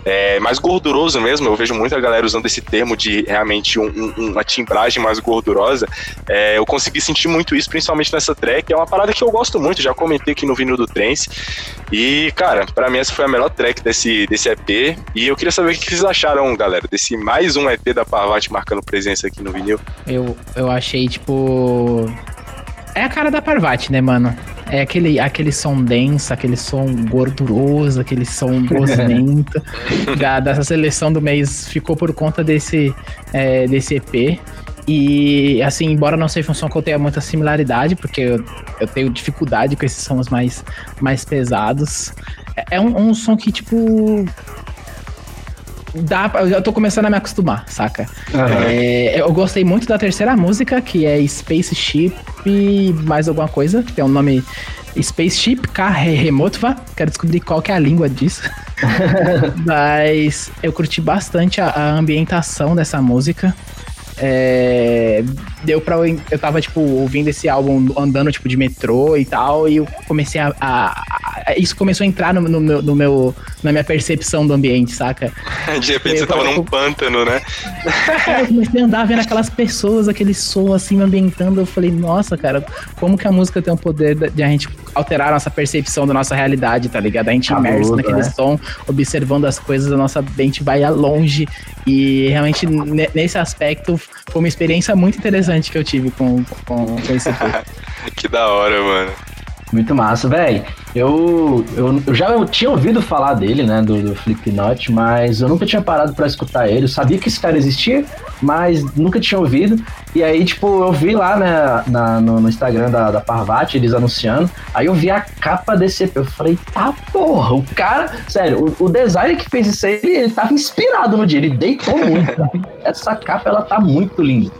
é, mais gorduroso mesmo. Eu vejo muita galera usando esse termo de realmente um, um, uma timbragem mais gordurosa. É, eu consegui sentir muito isso, principalmente nessa track. É uma parada que eu gosto muito, já comentei aqui no vinil do Trance. E, cara, para mim essa foi a melhor track desse, desse EP. E eu queria saber o que vocês acharam, galera, desse mais um EP da Parvati marcando presença aqui no vinil. Eu, eu achei, tipo. É a cara da Parvati, né, mano? É aquele, aquele som denso, aquele som gorduroso, aquele som gosmento. da, dessa seleção do mês ficou por conta desse, é, desse EP. E, assim, embora não seja um som que eu tenha muita similaridade, porque eu, eu tenho dificuldade com esses sons mais, mais pesados, é, é um, um som que, tipo, dá, eu já tô começando a me acostumar, saca? Aham. É, eu gostei muito da terceira música, que é Spaceship mais alguma coisa, tem um nome Spaceship K Remotva. Quero descobrir qual que é a língua disso. Mas eu curti bastante a, a ambientação dessa música. É, deu pra. eu- tava, tipo, ouvindo esse álbum andando, tipo, de metrô e tal, e eu comecei a- a- isso começou a entrar no, no meu, no meu- na minha percepção do ambiente, saca? De repente você tava num pântano, né? Aí eu comecei a andar vendo aquelas pessoas, aquele som assim me ambientando. Eu falei, nossa, cara, como que a música tem o poder de a gente alterar a nossa percepção da nossa realidade, tá ligado? A gente Cabuloso, imerso naquele né? som, observando as coisas, a nossa mente vai a longe. E realmente, ne- nesse aspecto, foi uma experiência muito interessante que eu tive com, com, com esse. Que da hora, mano. Muito massa, velho. Eu, eu, eu já tinha ouvido falar dele, né, do, do Slipknot, mas eu nunca tinha parado pra escutar ele. Eu sabia que esse cara existia, mas nunca tinha ouvido. E aí, tipo, eu vi lá né, na, no, no Instagram da, da Parvati, eles anunciando. Aí eu vi a capa desse EP. Eu falei, tá porra, o cara. Sério, o, o designer que fez isso aí, ele, ele tava inspirado no dia, ele deitou muito. Essa capa, ela tá muito linda.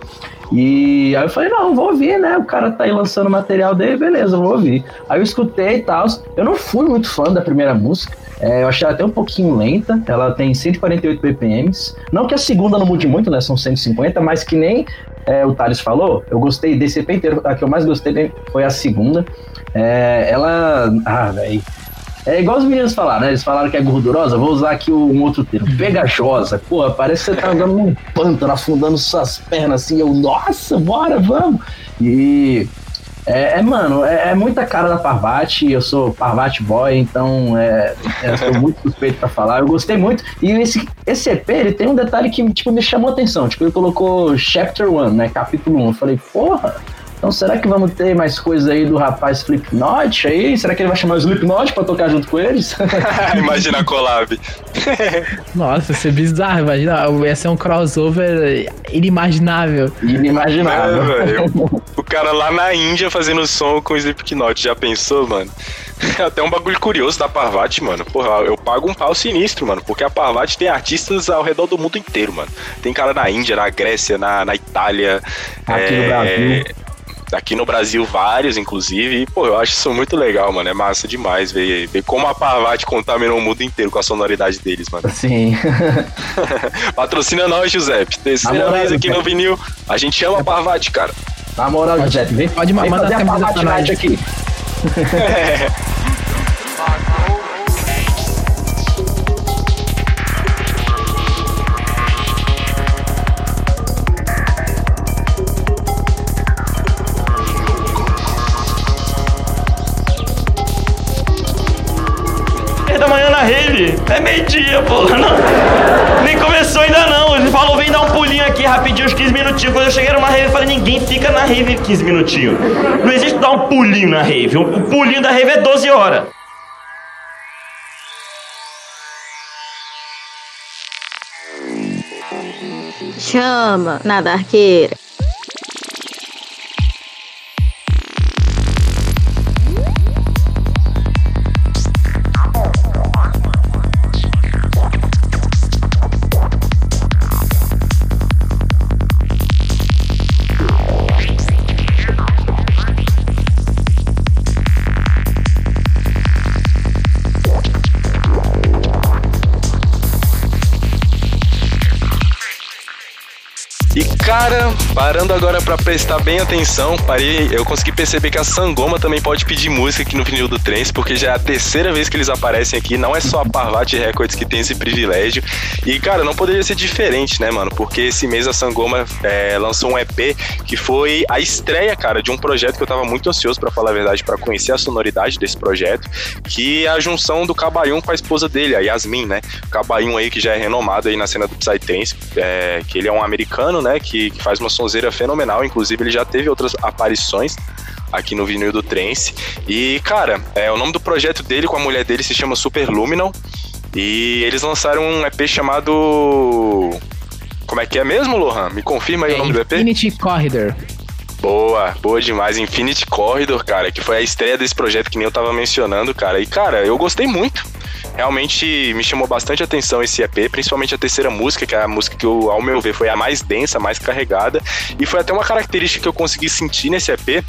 E aí eu falei, não, vou ouvir, né? O cara tá aí lançando material dele, beleza, vou ouvir. Aí eu escutei e tal. Eu não fui muito fã da primeira música. é, eu achei ela até um pouquinho lenta. Ela tem 148 BPMs. Não que a segunda não mude muito, né? São 150, mas que nem é, o Thales falou, eu gostei desse EP inteiro. A que eu mais gostei foi a segunda. É, ela. Ah, velho. É igual os meninos falaram, né? Eles falaram que é gordurosa, vou usar aqui um outro termo. Pegajosa. Porra, parece que você tá andando num pântano, afundando suas pernas assim. Eu, nossa, bora, vamos. E. É, é, mano, é, é muita cara da Parvati, eu sou Parvati boy, então é, é, sou muito suspeito pra falar. Eu gostei muito. E esse, esse EP, ele tem um detalhe que tipo, me chamou a atenção. Tipo, ele colocou Chapter 1, né? Capítulo 1. Eu falei, porra, então será que vamos ter mais coisa aí do rapaz Slipknot aí? Será que ele vai chamar o Slipknot pra tocar junto com eles? Imagina a collab. Nossa, isso é bizarro, imagina. Ia ser um crossover inimaginável. Inimaginável. É, velho. O cara lá na Índia fazendo som com o Slipknot, já pensou, mano? Até um bagulho curioso da Parvati, mano. Porra, eu pago um pau sinistro, mano. Porque a Parvati tem artistas ao redor do mundo inteiro, mano. Tem cara na Índia, na Grécia, na, na Itália. Aqui no é, Brasil. Aqui no Brasil, vários, inclusive. E, pô, eu acho isso muito legal, mano. É massa demais ver, ver como a Parvati contaminou o mundo inteiro com a sonoridade deles, mano. Sim. Patrocina nós, Giuseppe. Terceira vez aqui no Giuseppe. vinil. A gente ama a Parvati, cara. Na moral, Giuseppe, vem, pode vem mandar a Parvati pra nós. Night aqui. da Nem começou ainda não. Ele falou, vem dar um pulinho aqui rapidinho, uns 15 minutinhos. Quando eu cheguei numa rave, eu falei, ninguém fica na rave 15 minutinhos. Não existe dar um pulinho na rave. O pulinho da rave é 12 horas. Chama nada arqueira. Cara, parando agora pra prestar bem atenção, parei, eu consegui perceber que a Sangoma também pode pedir música aqui no vinil do Trens, porque já é a terceira vez que eles aparecem aqui, não é só a Parvati Records que tem esse privilégio. E cara, não poderia ser diferente, né, mano? Porque esse mês a Sangoma é, lançou um EP que foi a estreia, cara, de um projeto que eu tava muito ansioso pra falar a verdade, pra conhecer a sonoridade desse projeto, que é a junção do Cabaiun com a esposa dele, a Yasmin, né? O Cabaiun aí que já é renomado aí na cena do Psytrance, é, que ele é um americano, né, que, que faz uma sonzeira fenomenal, inclusive ele já teve outras aparições aqui no vinil do Trance. E, cara, é, o nome do projeto dele com a mulher dele se chama Super Luminal. E eles lançaram um EP chamado. Como é que é mesmo, Lohan? Me confirma aí o nome do EP? Infinity Corridor. Boa, boa demais. Infinity Corridor, cara, que foi a estreia desse projeto que nem eu tava mencionando, cara. E, cara, eu gostei muito. Realmente me chamou bastante atenção esse EP, principalmente a terceira música, que é a música que, eu, ao meu ver, foi a mais densa, mais carregada. E foi até uma característica que eu consegui sentir nesse EP,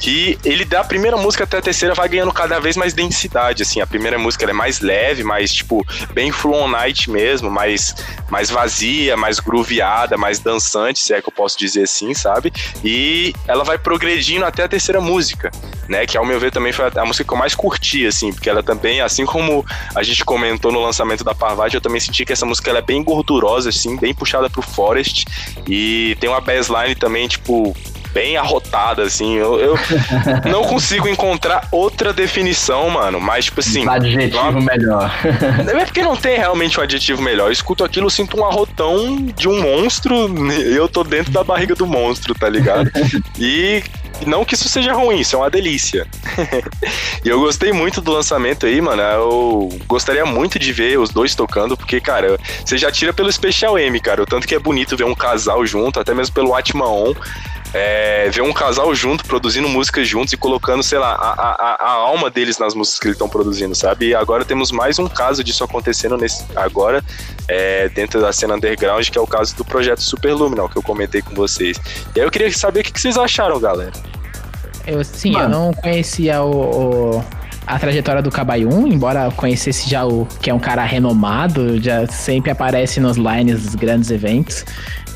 que ele da primeira música até a terceira vai ganhando cada vez mais densidade, assim. A primeira música é mais leve, mais, tipo, bem Full On Night mesmo, mais, mais vazia, mais grooveada, mais dançante, se é que eu posso dizer assim, sabe? E ela vai progredindo até a terceira música, né? Que ao meu ver também foi a, música que eu mais curti, assim, porque ela também, assim como a gente comentou no lançamento da Parvati, eu também senti que essa música ela é bem gordurosa, assim, bem puxada pro Forest. E tem uma bassline também, tipo, bem arrotada, assim. Eu, eu não consigo encontrar outra definição, mano. Mas, tipo assim. Um adjetivo melhor. É porque não tem realmente um adjetivo melhor. Eu escuto aquilo, eu sinto um arrotão de um monstro. Eu tô dentro da barriga do monstro, tá ligado? E não que isso seja ruim, isso é uma delícia. e eu gostei muito do lançamento aí, mano. Eu gostaria muito de ver os dois tocando, porque, cara, você já tira pelo Special M, cara. O tanto que é bonito ver um casal junto, até mesmo pelo Atma On. É, ver um casal junto, produzindo músicas juntos e colocando, sei lá, a, a, a alma deles nas músicas que eles estão produzindo, sabe? E agora temos mais um caso disso acontecendo nesse, agora, é, dentro da cena underground, que é o caso do projeto Superluminal, que eu comentei com vocês. E aí eu queria saber o que, que vocês acharam, galera. Eu, sim, eu não conhecia o, o- a trajetória do Cabayun, embora conhecesse já o que é um cara renomado, já sempre aparece nos lines dos grandes eventos.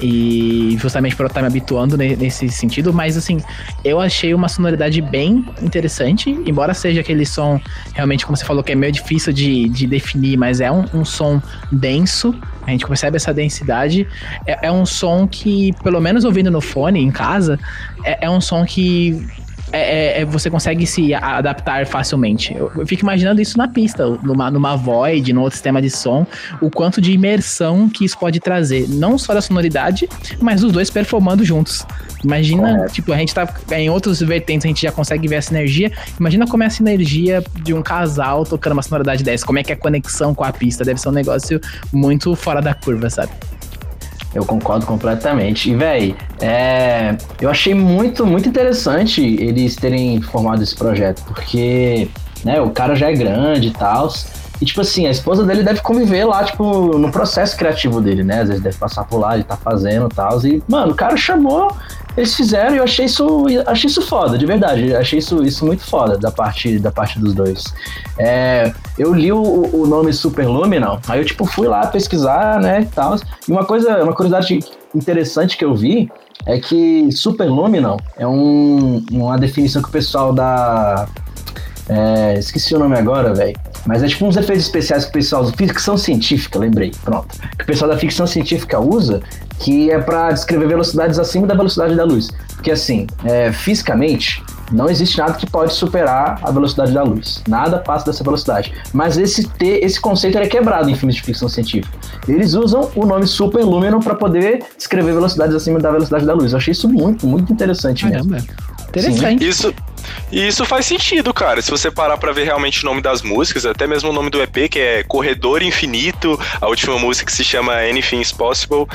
E justamente por eu estar me habituando ne- nesse sentido, mas assim, eu achei uma sonoridade bem interessante, embora seja aquele som, realmente, como você falou, que é meio difícil de, de definir, mas é um, um som denso, a gente percebe essa densidade. É, é um som que, pelo menos ouvindo no fone, em casa, é, é um som que é, é- é- você consegue se adaptar facilmente. Eu, eu fico imaginando isso na pista, numa, numa void, num outro sistema de som, o quanto de imersão que isso pode trazer. Não só da sonoridade, mas os dois performando juntos. Imagina, tipo, a gente tá em outros vertentes, a gente já consegue ver essa energia. Imagina como é a sinergia de um casal tocando uma sonoridade dessa. Como é que é a conexão com a pista? Deve ser um negócio muito fora da curva, sabe? Eu concordo completamente. E, véi, é, eu achei muito, muito interessante eles terem formado esse projeto, porque, né, o cara já é grande e tal. E, tipo assim, a esposa dele deve conviver lá, tipo, no processo criativo dele, né? Às vezes deve passar por lá, ele tá fazendo e tal. E, mano, o cara chamou, eles fizeram e eu achei isso, achei isso foda, de verdade. Achei isso, isso muito foda da parte, da parte dos dois. É, eu li o, o nome Superluminal, aí eu, tipo, fui lá pesquisar, né, e tal. E uma coisa, uma curiosidade interessante que eu vi é que Superluminal é um, uma definição que o pessoal da. É, esqueci o nome agora, velho. Mas é tipo uns efeitos especiais que o pessoal. Ficção científica, lembrei, pronto. Que o pessoal da ficção científica usa, que é pra descrever velocidades acima da velocidade da luz. Porque assim, é, fisicamente, não existe nada que pode superar a velocidade da luz. Nada passa dessa velocidade. Mas esse, te, esse conceito ele é quebrado em filmes de ficção científica. Eles usam o nome superlúmino para poder descrever velocidades acima da velocidade da luz. Eu achei isso muito, muito interessante mesmo. Caramba. Interessante. Isso, e isso faz sentido, cara. Se você parar pra ver realmente o nome das músicas, até mesmo o nome do EP, que é Corredor Infinito, a última música que se chama Anything is Possible,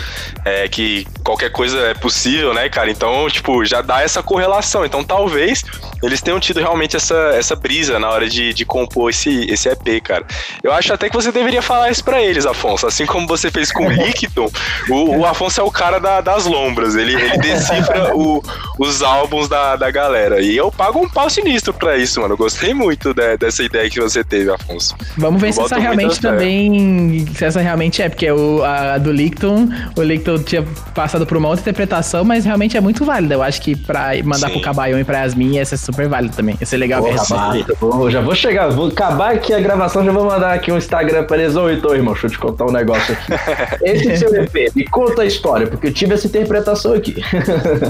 é que qualquer coisa é possível, né, cara? Então, tipo, já dá essa correlação. Então, talvez eles tenham tido realmente essa, essa brisa na hora de, de compor esse, esse EP, cara. Eu acho até que você deveria falar isso pra eles, Afonso. Assim como você fez com o Licton, o, o Afonso é o cara da- das lombras. Ele, ele decifra o- os álbuns da, da galera. E eu pago um pau sinistro pra isso, mano. Eu gostei muito de- dessa ideia que você teve, Afonso. Vamos ver Eu se essa realmente também. Se essa realmente é, porque o, a, a do Licton, o Licton tinha passado por uma outra interpretação, mas realmente é muito válida. Eu acho que pra mandar Sim. pro Cabaião e pra Yasmin ia ser super válido também. Ia ser legal ver essa. Vou- já vou chegar, vou acabar aqui a gravação, já vou mandar aqui um Instagram pra eles. Ô, então, irmão, deixa eu te contar um negócio aqui. Esse seu EP, me conta a história, porque eu tive essa interpretação aqui.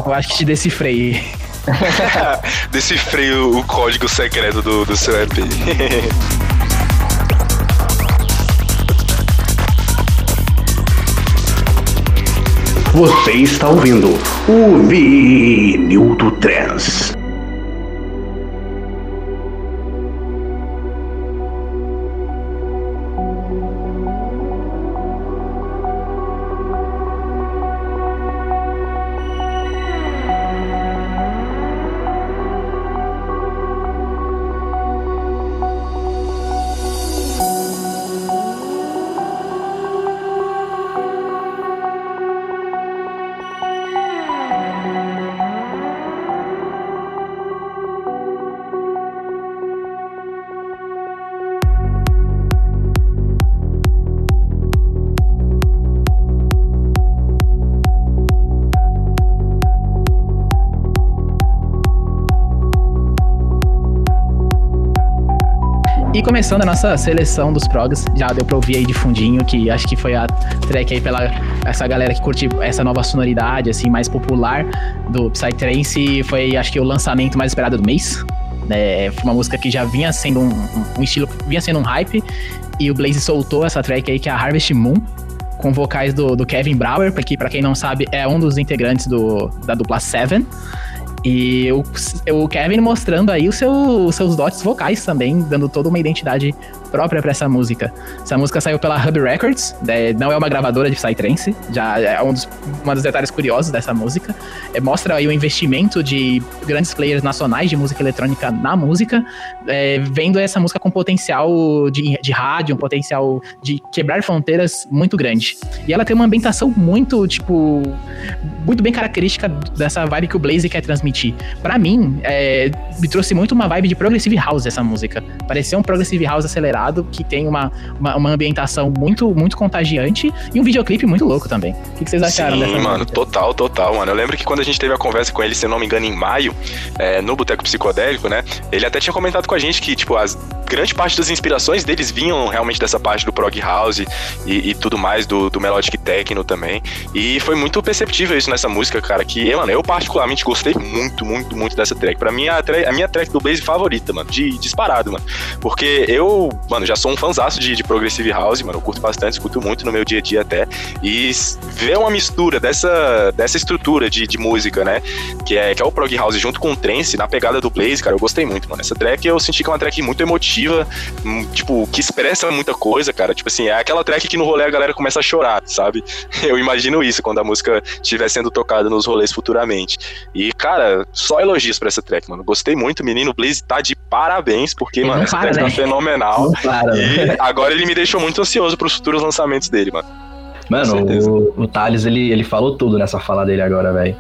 Eu acho que te decifrei. Decifrei o, o código secreto do, do seu EP. Você está ouvindo o Vinil do Trans. Começando a nossa seleção dos progs, já deu pra ouvir aí de fundinho, que acho que foi a track aí pela essa galera que curte essa nova sonoridade, assim, mais popular do Psytrance. Foi, acho que, o lançamento mais esperado do mês. É, foi uma música que já vinha sendo um, um, estilo, vinha sendo um hype. E o Blaze soltou essa track aí, que é a Harvest Moon, com vocais do, do Kevin Brower, que para quem não sabe é um dos integrantes do, da dupla Seven. E o, o Kevin mostrando aí o seu, os seus dotes vocais também, dando toda uma identidade própria para essa música. Essa música saiu pela Hub Records, né, não é uma gravadora de Psytrance, já é um dos, um dos detalhes curiosos dessa música. É, mostra aí o investimento de grandes players nacionais de música eletrônica na música, é, vendo essa música com potencial de, de rádio, um potencial de quebrar fronteiras muito grande. E ela tem uma ambientação muito, tipo, muito bem característica dessa vibe que o Blaze quer transmitir. Para mim, é, me trouxe muito uma vibe de progressive house essa música. Parecia um progressive house acelerado que tem uma, uma, uma, ambientação muito, muito contagiante e um videoclipe muito louco também. O que, que vocês acharam Sim, dessa mano, música? total, total, mano. Eu lembro que quando a gente teve a conversa com ele, se eu não me engano, em maio, é, no Boteco Psicodélico, né? Ele até tinha comentado com a gente que, tipo, as grande parte das inspirações deles vinham realmente dessa parte do prog house e, e tudo mais, do, do melodic techno também. E foi muito perceptível isso nessa música, cara, que, mano, eu particularmente gostei muito, muito, muito dessa track. Pra mim, é a, a minha track do Blaze favorita, mano, de disparado, mano. Porque eu, mano, já sou um fãzaço de, de Progressive House, mano. Eu curto bastante, escuto muito no meu dia a dia até. E ver uma mistura dessa, dessa estrutura de, de música, né? Que é, que é o Prog House junto com o Trance, na pegada do Blaze, cara, eu gostei muito, mano. Essa track eu senti que é uma track muito emotiva, hum, tipo, que expressa muita coisa, cara. Tipo assim, é aquela track que no rolê a galera começa a chorar, sabe? Eu imagino isso quando a música estiver sendo tocada nos rolês futuramente. E, cara, só elogios pra essa track, mano. Gostei muito, menino Blaze tá de parabéns, porque, Ele mano, essa para, track tá né? fenomenal. Para, E agora ele me deixou muito ansioso pros futuros lançamentos dele, mano. Mano, o, o Thales, ele, ele falou tudo nessa fala dele agora, velho.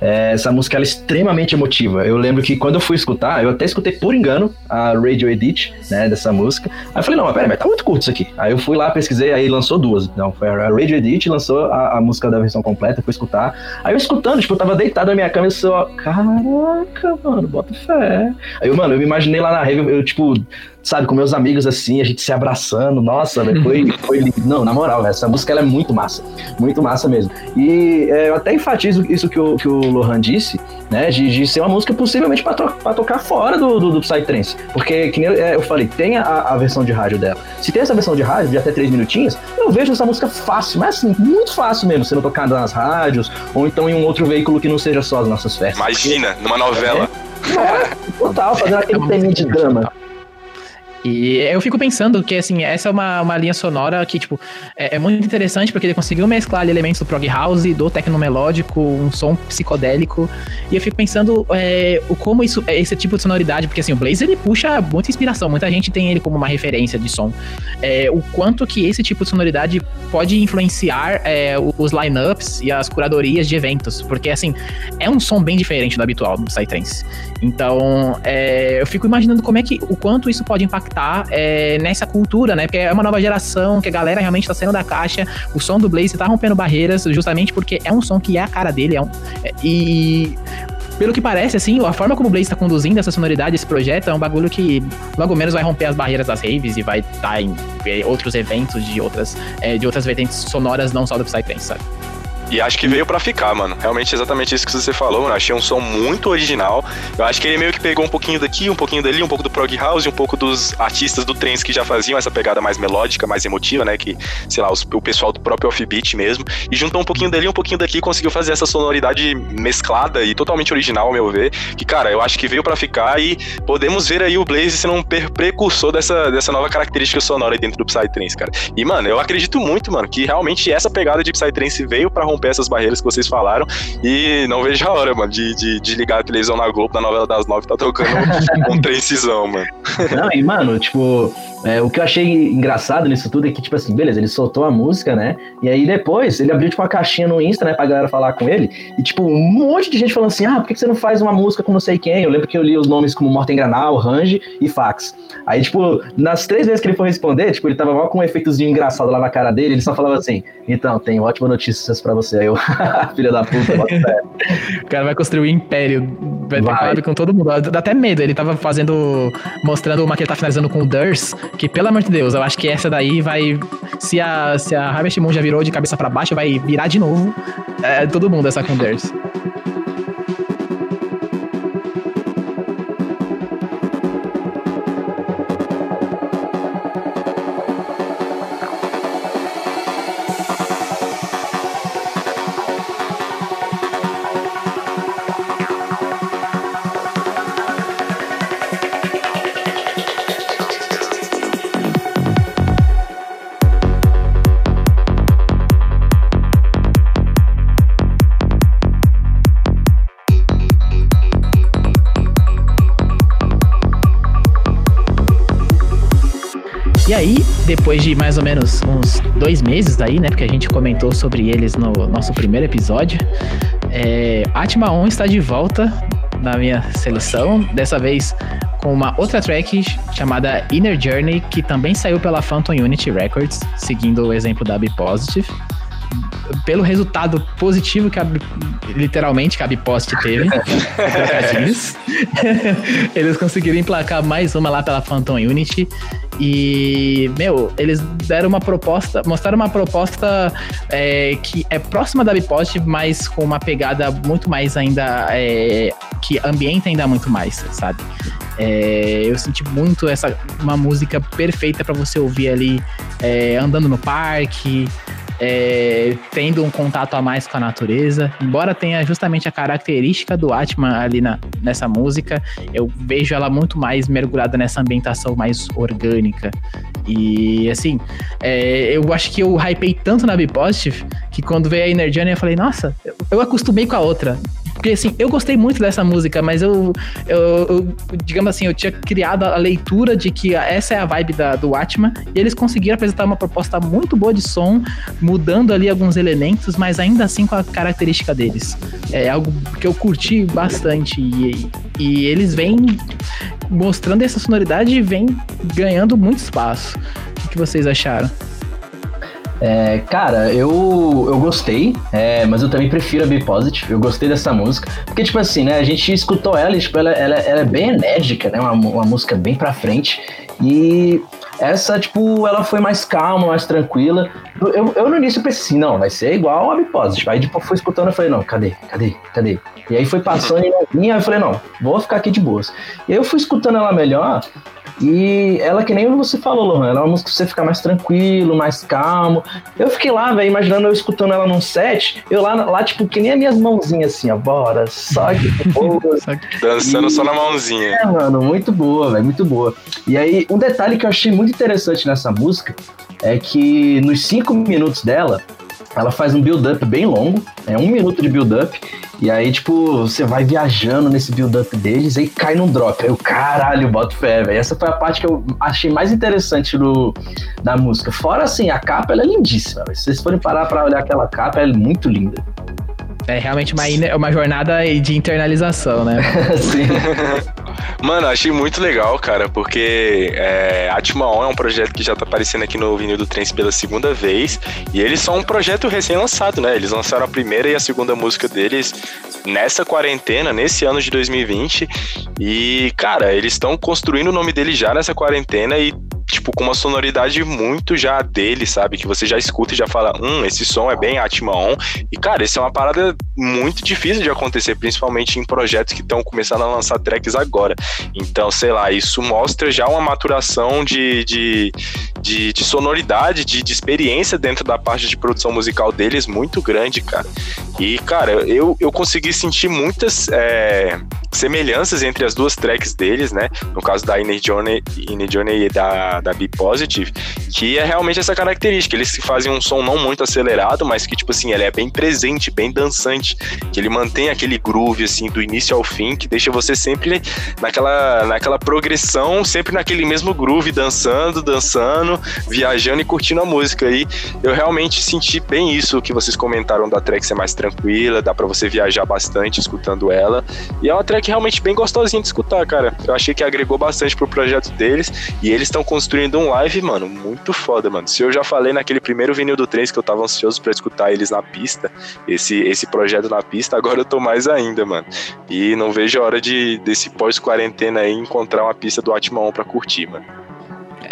É, essa música ela é extremamente emotiva. Eu lembro que quando eu fui escutar, eu até escutei por engano a Radio Edit, né, dessa música. Aí eu falei, não, mas pera, mas tá muito curto isso aqui. Aí eu fui lá, pesquisei, aí lançou duas. Não, foi a Radio Edit, lançou a, a música da versão completa, fui escutar. Aí eu escutando, tipo, eu tava deitado na minha cama e eu só, caraca, mano, bota fé. Aí eu, mano, eu me imaginei lá na rave, eu, eu, tipo, sabe, com meus amigos assim, a gente se abraçando, nossa, velho, foi, foi lindo. Não, na moral, véio, essa música ela é muito massa, muito massa mesmo. E é, eu até enfatizo isso que o, que o Lohan disse, né, de, de ser uma música possivelmente to- pra tocar fora do, do, do Psytrance, porque, que nem eu, é, eu falei, tem a, a versão de rádio dela. Se tem essa versão de rádio, de até três minutinhos, eu vejo essa música fácil, mas assim, muito fácil mesmo, sendo tocada nas rádios, ou então em um outro veículo que não seja só as nossas festas. Imagina, numa novela. Nossa, total, fazendo aquele É teminha de drama. E eu fico pensando que, assim, essa é uma, uma linha sonora que, tipo, é, é muito interessante porque ele conseguiu mesclar ali elementos do prog house, do techno melódico, um som psicodélico. E eu fico pensando é, o como isso, é esse tipo de sonoridade, porque, assim, o Blaze, ele puxa muita inspiração, muita gente tem ele como uma referência de som. É, o quanto que esse tipo de sonoridade pode influenciar é, os lineups e as curadorias de eventos, porque, assim, é um som bem diferente do habitual do Psytrance. Então, é, eu fico imaginando como é que o quanto isso pode impactar é, nessa cultura, né? Porque é uma nova geração, que a galera realmente tá saindo da caixa. O som do Blaze tá rompendo barreiras, justamente porque é um som que é a cara dele. É um, é- e pelo que parece, assim, a forma como o Blaze tá conduzindo essa sonoridade, esse projeto, é um bagulho que logo menos vai romper as barreiras das raves e vai estar em eh, outros eventos de outras, eh, de outras vertentes sonoras, não só do Psytrance, sabe? E acho que veio pra ficar, mano. Realmente exatamente isso que você falou, mano. Achei um som muito original. Eu acho que ele meio que pegou um pouquinho daqui, um pouquinho dali, um pouco do prog house, um pouco dos artistas do trance que já faziam essa pegada mais melódica, mais emotiva, né? Que, sei lá, os- o pessoal do próprio offbeat mesmo. E juntou um pouquinho dali, um pouquinho daqui conseguiu fazer essa sonoridade mesclada e totalmente original, ao meu ver. Que, cara, eu acho que veio pra ficar e podemos ver aí o Blaze sendo um precursor dessa, dessa nova característica sonora dentro do Psytrance, cara. E, mano, eu acredito muito, mano, que realmente essa pegada de Psytrance veio pra romper essas barreiras que vocês falaram. E não vejo a hora, mano, de, de, de ligar a televisão na Globo, na novela das nove, tá tocando um trencezão, mano. Não, e mano, tipo, é, o que eu achei engraçado nisso tudo é que, tipo assim, beleza, ele soltou a música, né? E aí depois ele abriu, tipo, uma caixinha no Insta, né, pra galera falar com ele. E, tipo, um monte de gente falando assim: ah, por que você não faz uma música com não sei quem? Eu lembro que eu li os nomes como Morten Granal, Range e Fax. Aí, tipo, nas três vezes que ele foi responder, tipo, ele tava mal com um efeitozinho engraçado lá na cara dele, ele só falava assim: então, tenho ótimas notícias pra você. Aí eu, filha da puta. O cara vai construir um império, vai ter Vai. collab com todo mundo. dá até medo. Ele tava fazendo. mostrando uma que ele tá finalizando com o Durs. Que, pelo amor de Deus, eu acho que essa daí vai. Se a, se a Harvest Moon já virou de cabeça pra baixo, vai virar de novo. É, todo mundo essa com o Durs. Depois de mais ou menos uns dois meses aí, né? Porque a gente comentou sobre eles no nosso primeiro episódio. É, Atma On está de volta na minha seleção. Dessa vez com uma outra track chamada Inner Journey, que também saiu pela Phantom Unity Records, seguindo o exemplo da Be Positive. Pelo resultado positivo que a, literalmente que a Bipost teve, trocadilhos, eles conseguiram emplacar mais uma lá pela Phantom Unity. E, meu, eles deram uma proposta, mostraram uma proposta é, que é próxima da Bipost, mas com uma pegada muito mais ainda. É, que ambienta ainda muito mais, sabe? É, eu senti muito essa uma música perfeita para você ouvir ali é, andando no parque, é, tendo um contato a mais com a natureza. Embora tenha justamente a característica do Atman ali na, nessa música, eu vejo ela muito mais mergulhada nessa ambientação mais orgânica. E assim, é, eu acho que eu hypei tanto na Be Positive que quando veio a Journey eu falei, nossa, eu acostumei com a outra. Porque assim, eu gostei muito dessa música, mas eu, eu, eu, digamos assim, eu tinha criado a leitura de que essa é a vibe da, do Atman, e eles conseguiram apresentar uma proposta muito boa de som, mudando ali alguns elementos, mas ainda assim com a característica deles. É algo que eu curti bastante, e, e eles vêm mostrando essa sonoridade e vem ganhando muito espaço. O que vocês acharam? É, cara, eu, eu gostei, é, mas eu também prefiro a Be Positive. Eu gostei dessa música. Porque, tipo assim, né? A gente escutou ela e, tipo, ela, ela, ela é bem enérgica, né? Uma, uma música bem pra frente. E essa, tipo, ela foi mais calma, mais tranquila. Eu, eu no início pensei assim, não, vai ser igual a Be Positive. Aí, tipo, fui escutando e falei, não, cadê, cadê, cadê? E aí foi passando e minha, eu falei, não, vou ficar aqui de boas. E aí eu fui escutando ela melhor. E ela, que nem você falou, Lohan, ela é uma música pra você ficar mais tranquilo, mais calmo. Eu fiquei lá, velho, imaginando eu escutando ela num set, eu lá, lá tipo, que nem as minhas mãozinhas assim, ó, bora, só que boa. Dançando e, só na mãozinha. É, mano, muito boa, velho, muito boa. E aí, um detalhe que eu achei muito interessante nessa música é que nos cinco minutos dela, ela faz um build-up bem longo, é um minuto de build-up, e aí, tipo, você vai viajando nesse build-up deles e cai num drop. Aí eu, caralho, boto fé, velho. Essa foi a parte que eu achei mais interessante do, da música. Fora, assim, a capa, ela é lindíssima. Véio. Se vocês forem parar pra olhar aquela capa, ela é muito linda. É realmente uma, uma jornada de internalização, né? Sim. Mano, achei muito legal, cara, porque é, Atma On é um projeto que já tá aparecendo aqui no Vinil do Trens pela segunda vez. E eles são um projeto recém-lançado, né? Eles lançaram a primeira e a segunda música deles nessa quarentena, nesse ano de 2020. E, cara, eles estão construindo o nome deles já nessa quarentena e tipo, com uma sonoridade muito já dele, sabe? Que você já escuta e já fala, hum, esse som é bem Atma On. E, cara, isso é uma parada muito difícil de acontecer, principalmente em projetos que estão começando a lançar tracks agora. Então, sei lá, isso mostra já uma maturação de, de, de, de sonoridade, de, de experiência dentro da parte de produção musical deles muito grande, cara. E, cara, eu, eu consegui sentir muitas é, semelhanças entre as duas tracks deles, né? No caso da Inner Journey, Inner Journey e da da Be Positive, que é realmente essa característica. Eles fazem um som não muito acelerado, mas que, tipo assim, ele é bem presente, bem dançante, que ele mantém aquele groove, assim, do início ao fim, que deixa você sempre naquela, naquela progressão, sempre naquele mesmo groove, dançando, dançando, viajando e curtindo a música. E eu realmente senti bem isso que vocês comentaram da track ser mais tranquila, dá para você viajar bastante escutando ela. E é uma track track realmente bem gostosinho de escutar, cara. Eu achei que agregou bastante pro projeto deles e eles estão construindo um live, mano, muito foda, mano. Se eu já falei naquele primeiro vinil do 3 que eu tava ansioso para escutar eles na pista, esse, esse projeto na pista, agora eu tô mais ainda, mano. E não vejo a hora de desse pós-quarentena aí encontrar uma pista do Atma 1 pra curtir, mano.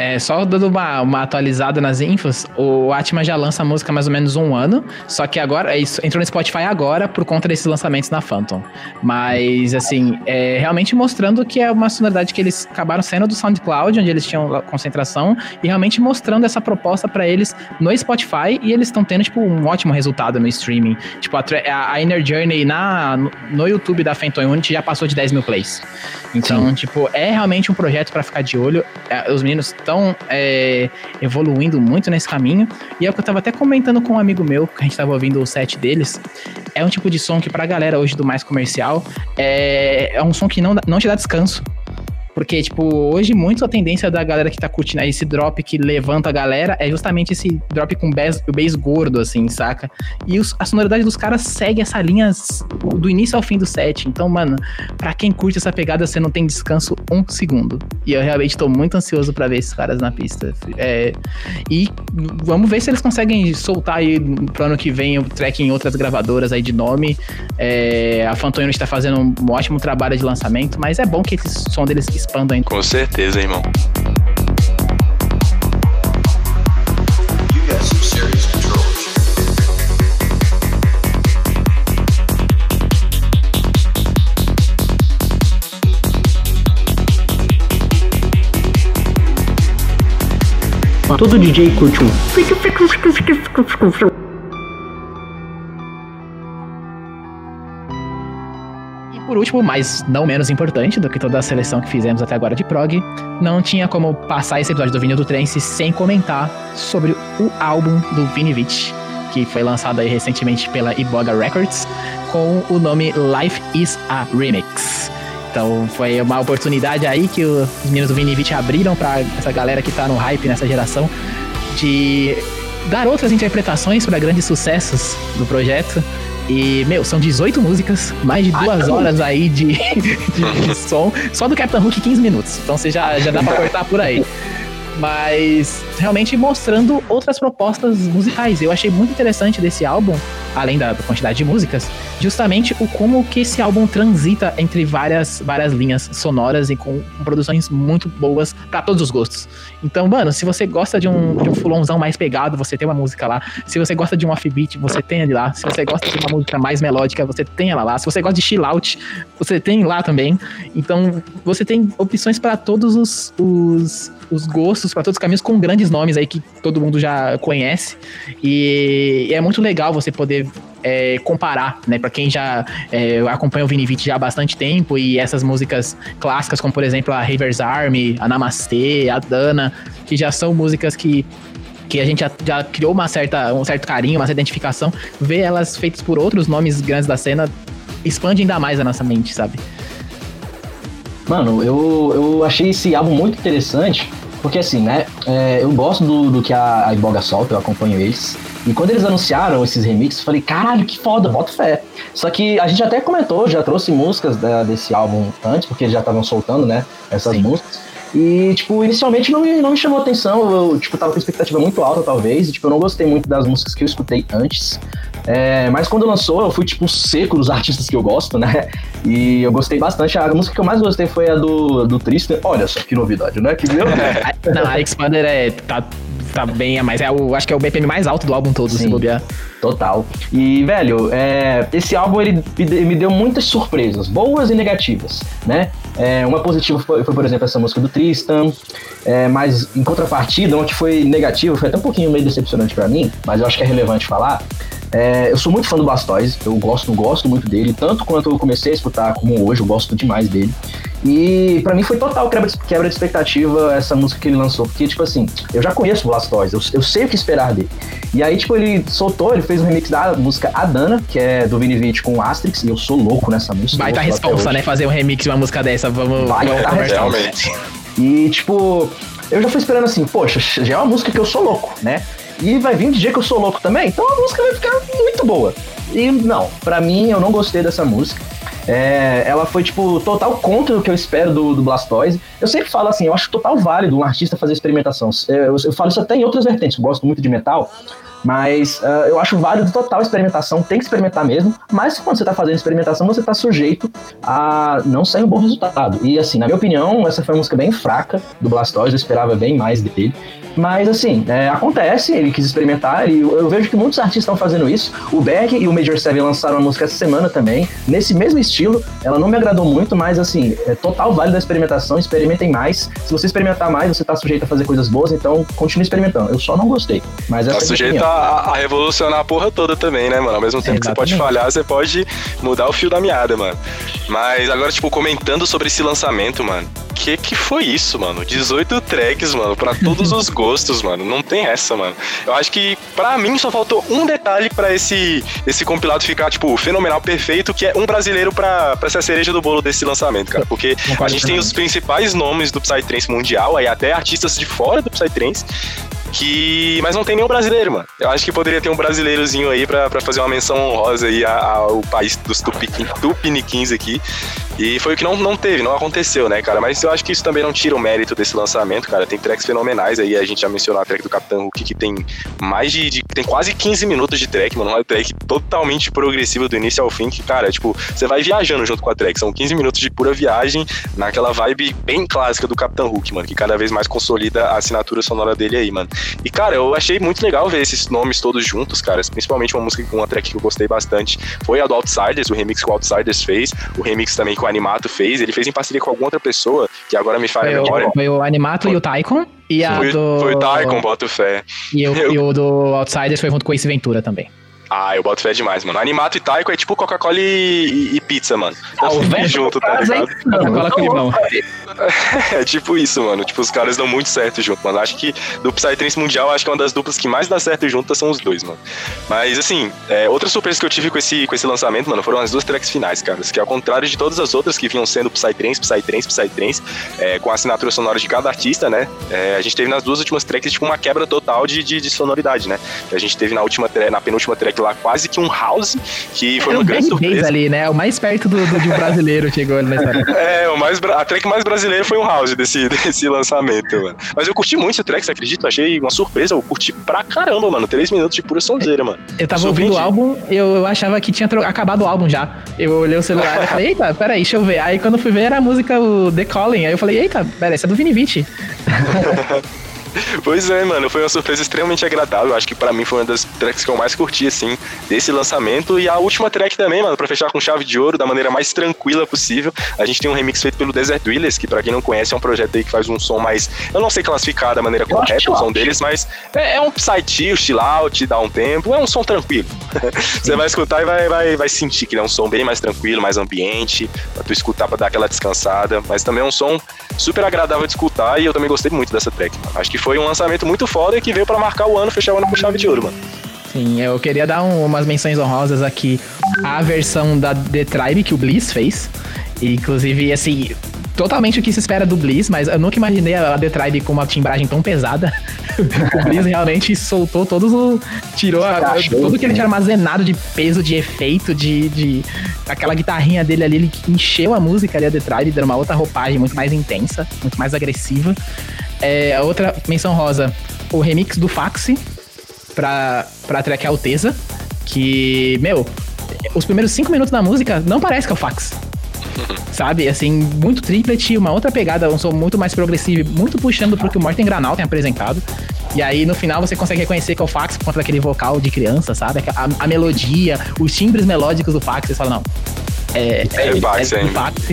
É, só dando uma, uma atualizada nas infos, o Atma já lança a música há mais ou menos um ano, só que agora, isso entrou no Spotify agora por conta desses lançamentos na Phantom. Mas, assim, é realmente mostrando que é uma sonoridade que eles acabaram sendo do SoundCloud, onde eles tinham concentração, e realmente mostrando essa proposta para eles no Spotify, e eles estão tendo, tipo, um ótimo resultado no streaming. Tipo, a, a Inner Journey na, no YouTube da Phantom Unity já passou de 10 mil plays. Então, Sim. tipo, é realmente um projeto para ficar de olho. É, os meninos estão é, evoluindo muito nesse caminho. E é o que eu tava até comentando com um amigo meu, que a gente tava ouvindo o set deles. É um tipo de som que pra galera hoje do mais comercial é, é um som que não, não te dá descanso. Porque, tipo, hoje muito a tendência da galera que tá curtindo esse drop que levanta a galera é justamente esse drop com o bass gordo, assim, saca? E os, a sonoridade dos caras segue essa linha do início ao fim do set. Então, mano, pra quem curte essa pegada, você não tem descanso um segundo. E eu realmente tô muito ansioso para ver esses caras na pista. É, e vamos ver se eles conseguem soltar aí pro ano que vem o track em outras gravadoras aí de nome. É, a Phantom está fazendo um ótimo trabalho de lançamento, mas é bom que esse som deles expanda ainda. Com certeza, irmão. Todo DJ curte um. Último, mas não menos importante do que toda a seleção que fizemos até agora de prog, não tinha como passar esse episódio do Vinil do Trance sem comentar sobre o álbum do Vinivich, que foi lançado aí recentemente pela Iboga Records, com o nome Life is a Remix. Então foi uma oportunidade aí que os meninos do Vinivich abriram para essa galera que tá no hype nessa geração de dar outras interpretações para grandes sucessos do projeto. E, meu, são 18 músicas, mais de duas Ai, horas aí de, de, de, som. Só do Captain Hook 15 minutos. Então você já, já dá pra cortar por aí. Mas realmente mostrando outras propostas musicais. Eu achei muito interessante desse álbum, além da quantidade de músicas, justamente o como que esse álbum transita entre várias, várias linhas sonoras e com, produções muito boas para todos os gostos. Então, mano, se você gosta de um, de um fulonzão mais pegado, você tem uma música lá. Se você gosta de um offbeat, você tem ali lá. Se você gosta de uma música mais melódica, você tem ela lá. Se você gosta de chill out, você tem lá também. Então, você tem opções para todos os, os, os gostos, para todos os caminhos, com grandes nomes aí que todo mundo já conhece. E é muito legal você poder é, comparar, né? Para quem já é, acompanha o Vinivite já há bastante tempo e essas músicas clássicas, como por exemplo a Rivers Army, a Namastê, a Dana, que já são músicas que que a gente já, já, criou uma certa, um certo carinho, uma certa identificação, ver elas feitas por outros nomes grandes da cena expande ainda mais a nossa mente, sabe? Mano, eu, eu achei esse álbum muito interessante, porque assim, né, é, eu gosto do, do que a, a Iboga solta, eu acompanho eles, e quando eles anunciaram esses remixes, eu falei, caralho, que foda, bota fé. Só que a gente até comentou, já trouxe músicas da, desse álbum antes, porque eles já estavam soltando, né, essas Sim. músicas. E, tipo, inicialmente não me, não me chamou atenção, eu, tipo, tava com expectativa muito alta, talvez, e, tipo, eu não gostei muito das músicas que eu escutei antes. É, mas quando lançou, eu fui, tipo, seco dos artistas que eu gosto, né? E eu gostei bastante. A música que eu mais gostei foi a do, do Tristan. Olha só que novidade, né? Que viu? não, a Expander é, tá tá bem, mas é o, acho que é o BPM mais alto do álbum todo, Sim, se bobear. Total. E, velho, é, esse álbum ele me deu muitas surpresas, boas e negativas, né? É, uma positiva foi, foi, por exemplo, essa música do Tristan, é, mas em contrapartida, uma que foi negativa, foi até um pouquinho meio decepcionante para mim, mas eu acho que é relevante falar. É, eu sou muito fã do Blastoise, eu gosto, gosto muito dele, tanto quanto eu comecei a escutar como hoje, eu gosto demais dele. E para mim foi total quebra, quebra de expectativa essa música que ele lançou, porque, tipo assim, eu já conheço o Blastoise, eu, eu sei o que esperar dele. E aí, tipo, ele soltou, ele fez um remix da música Adana, que é do Vini Vici com o Asterix, e eu sou louco nessa música. Vai tá responsa, né? Fazer um remix de uma música dessa, vamos, Vai vamos tá Realmente. E, tipo, eu já fui esperando assim, poxa, já é uma música que eu sou louco, né? E vai vir DJ que eu sou louco também, então a música vai ficar muito boa. E não, para mim eu não gostei dessa música. É, ela foi, tipo, total contra o que eu espero do, do Blastoise. Eu sempre falo assim, eu acho total válido um artista fazer experimentação. Eu, eu falo isso até em outras vertentes, eu gosto muito de metal, mas uh, eu acho válido total experimentação, tem que experimentar mesmo, mas quando você está fazendo experimentação, você está sujeito a não sair um bom resultado. E assim, na minha opinião, essa foi uma música bem fraca do Blastoise, eu esperava bem mais dele. Mas assim, é, acontece, ele quis experimentar, e eu, eu, vejo que muitos artistas estão fazendo isso. O Berg e o Major Seven lançaram uma música essa semana também, nesse mesmo estilo. Ela não me agradou muito, mas assim, é total válido a experimentação, experimentem mais. Se você experimentar mais, você tá sujeito a fazer coisas boas, então continue experimentando. Eu só não gostei. Mas tá é minha sujeito a, a revolucionar a porra toda também, né, mano? Ao mesmo tempo que você pode falhar, você pode mudar o fio da meada, mano. Mas agora, tipo, comentando sobre esse lançamento, mano. Que que foi isso, mano? 18 tracks, mano, pra todos os gostos, mano. Não tem essa, mano. Eu acho que, pra mim, só faltou um detalhe pra esse, esse compilado ficar, tipo, fenomenal, perfeito, que é um brasileiro pra, pra ser a cereja do bolo desse lançamento, cara. Porque a gente tem os principais nomes do Psytrance mundial, aí até artistas de fora do Psytrance, que. Mas não tem nenhum brasileiro, mano. Eu acho que poderia ter um brasileirozinho aí pra, fazer uma menção honrosa aí ao país dos tupiniquins aqui. E foi o que não, não teve, não aconteceu, né, cara? Mas eu acho que isso também não tira o mérito desse lançamento, cara. Tem tracks fenomenais aí. A gente já mencionou a track do Capitão Hulk, que tem mais de, de- tem quase 15 minutos de track, mano. Uma track totalmente progressiva do início ao fim, que, cara, tipo, você vai viajando junto com a track. São 15 minutos de pura viagem naquela vibe bem clássica do Capitão Hulk, mano, que cada vez mais consolida a assinatura sonora dele aí, mano. E, cara, eu achei muito legal ver esses nomes todos juntos, cara. Principalmente uma música, uma track que eu gostei bastante. Foi a do Outsiders, o remix que o Outsiders fez. O remix também que o Animato fez. Ele fez em parceria com alguma outra pessoa, que agora me falha Foi a memória. foi o Animato e o Taikon. E a Foi, do. foi o Taikon, boto fé. E o, Eu- e o do Outsiders foi junto com o Ace Ventura também. Ah, eu boto fé demais, mano. Animato e Taiko é tipo Coca-Cola e, e pizza, mano. Ah, o velho junto, tá ligado? Coca-Cola com limão. É tipo isso, mano. Tipo, os caras dão muito certo junto, mano. Acho que do Psytrance Mundial, acho que é uma das duplas que mais dá certo juntas são os dois, mano. Mas, assim, é, outra surpresa que eu tive com esse, com esse lançamento, mano, foram as duas tracks finais, cara. Que ao contrário de todas as outras que vinham sendo Psytrance, Psytrance, Psytrance, é, com a assinatura sonora de cada artista, né? É, a gente teve nas duas últimas tracks, tipo, uma quebra total de, de, de sonoridade, né? A gente teve na última na penúltima track lá quase que um house, que foi uma grande surpresa. ali, né? O mais perto do, do- de um brasileiro chegou ali na história. É, o mais, a track mais brasileira foi um house desse, desse lançamento, mano. Mas eu curti muito esse track, você acredita? Achei uma surpresa, eu curti pra caramba, mano. Três minutos de pura sonzeira, mano. Eu tava Surpreendi. ouvindo o álbum, eu, achava que tinha acabado o álbum já. Eu olhei o celular e falei, eita, peraí, deixa eu ver. Aí quando fui ver era a música o The Calling. Aí eu falei, eita, peraí, essa é do Vini Vici. Pois é, mano, foi uma surpresa extremamente agradável. Acho que pra mim foi uma das tracks que eu mais curti, assim, desse lançamento. E a última track também, mano, pra fechar com chave de ouro, da maneira mais tranquila possível. A gente tem um remix feito pelo Desert Wheelers, que pra quem não conhece é um projeto aí que faz um som mais. Eu não sei classificar da maneira Eu correta o som deles, mas é, é um psy chill out, dá um tempo. É um som tranquilo. Você vai escutar e vai, vai, vai sentir que ele é um som bem mais tranquilo, mais ambiente, pra tu escutar pra dar aquela descansada. Mas também é um som super agradável de escutar e eu também gostei muito dessa track, mano. Acho que foi um lançamento muito foda e que veio pra marcar o ano, fechar o ano com chave de ouro, mano. Sim, eu queria dar um- umas menções honrosas aqui. A versão da The Tribe que o Bliss fez. E, inclusive, assim, totalmente o que se espera do Bliss, mas eu nunca imaginei a The Tribe com uma timbragem tão pesada. o Bliss realmente soltou todos o. Tirou a- tudo que ele né? tinha armazenado de peso, de efeito, de. de aquela guitarrinha dele ali, ele encheu a música ali, a The Tribe, dando uma outra roupagem muito mais intensa, muito mais agressiva. É, a outra menção rosa, o remix do Faxi pra, pra track Alteza, que, meu, os primeiros cinco minutos da música não parece que é o Fax. Sabe? Assim, muito triplet, uma outra pegada, um som muito mais progressivo, muito puxando pro que o Morten Granal tem apresentado. E aí, no final, você consegue reconhecer que é o Fax por conta daquele vocal de criança, sabe? A, a melodia, os timbres melódicos do Fax, você fala, não. É, É do ainda. Fax.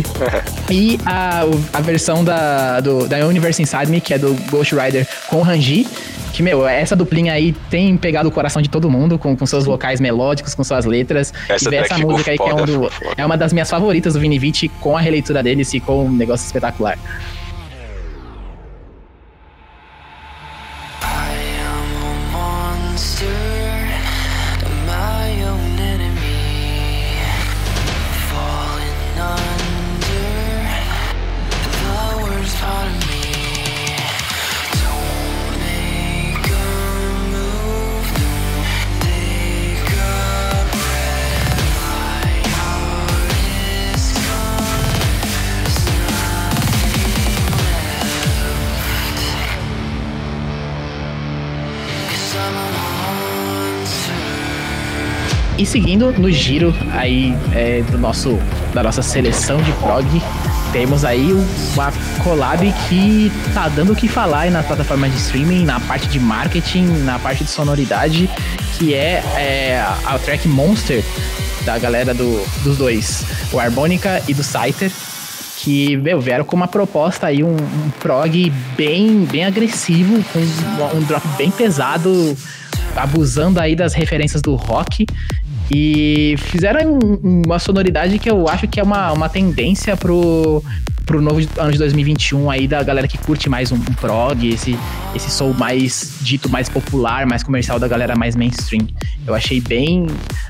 E a, a versão da, do, da Universe Inside Me, que é do Ghost Rider com o Ranji, que, meu, essa duplinha aí tem pegado o coração de todo mundo, com, com seus vocais melódicos, com suas letras. Essa e ver essa música aí, que é, um do- é uma das minhas favoritas do Vini Vici, com a releitura dele, ficou um negócio espetacular. E seguindo no giro aí é, do nosso, da nossa seleção de prog, temos aí uma collab que tá dando o que falar na plataforma de streaming, na parte de marketing, na parte de sonoridade, que é, é a track Monster da galera do, dos dois, o Harmonica e do Scyther, que meu, vieram com uma proposta aí, um, um prog bem, bem agressivo, com um, um drop bem pesado, abusando aí das referências do rock. E fizeram um- uma sonoridade que eu acho que é uma, uma tendência pro, pro novo ano de 2021 aí da galera que curte mais um, um prog, esse, esse soul mais dito mais popular, mais comercial da galera mais mainstream. Eu achei bem,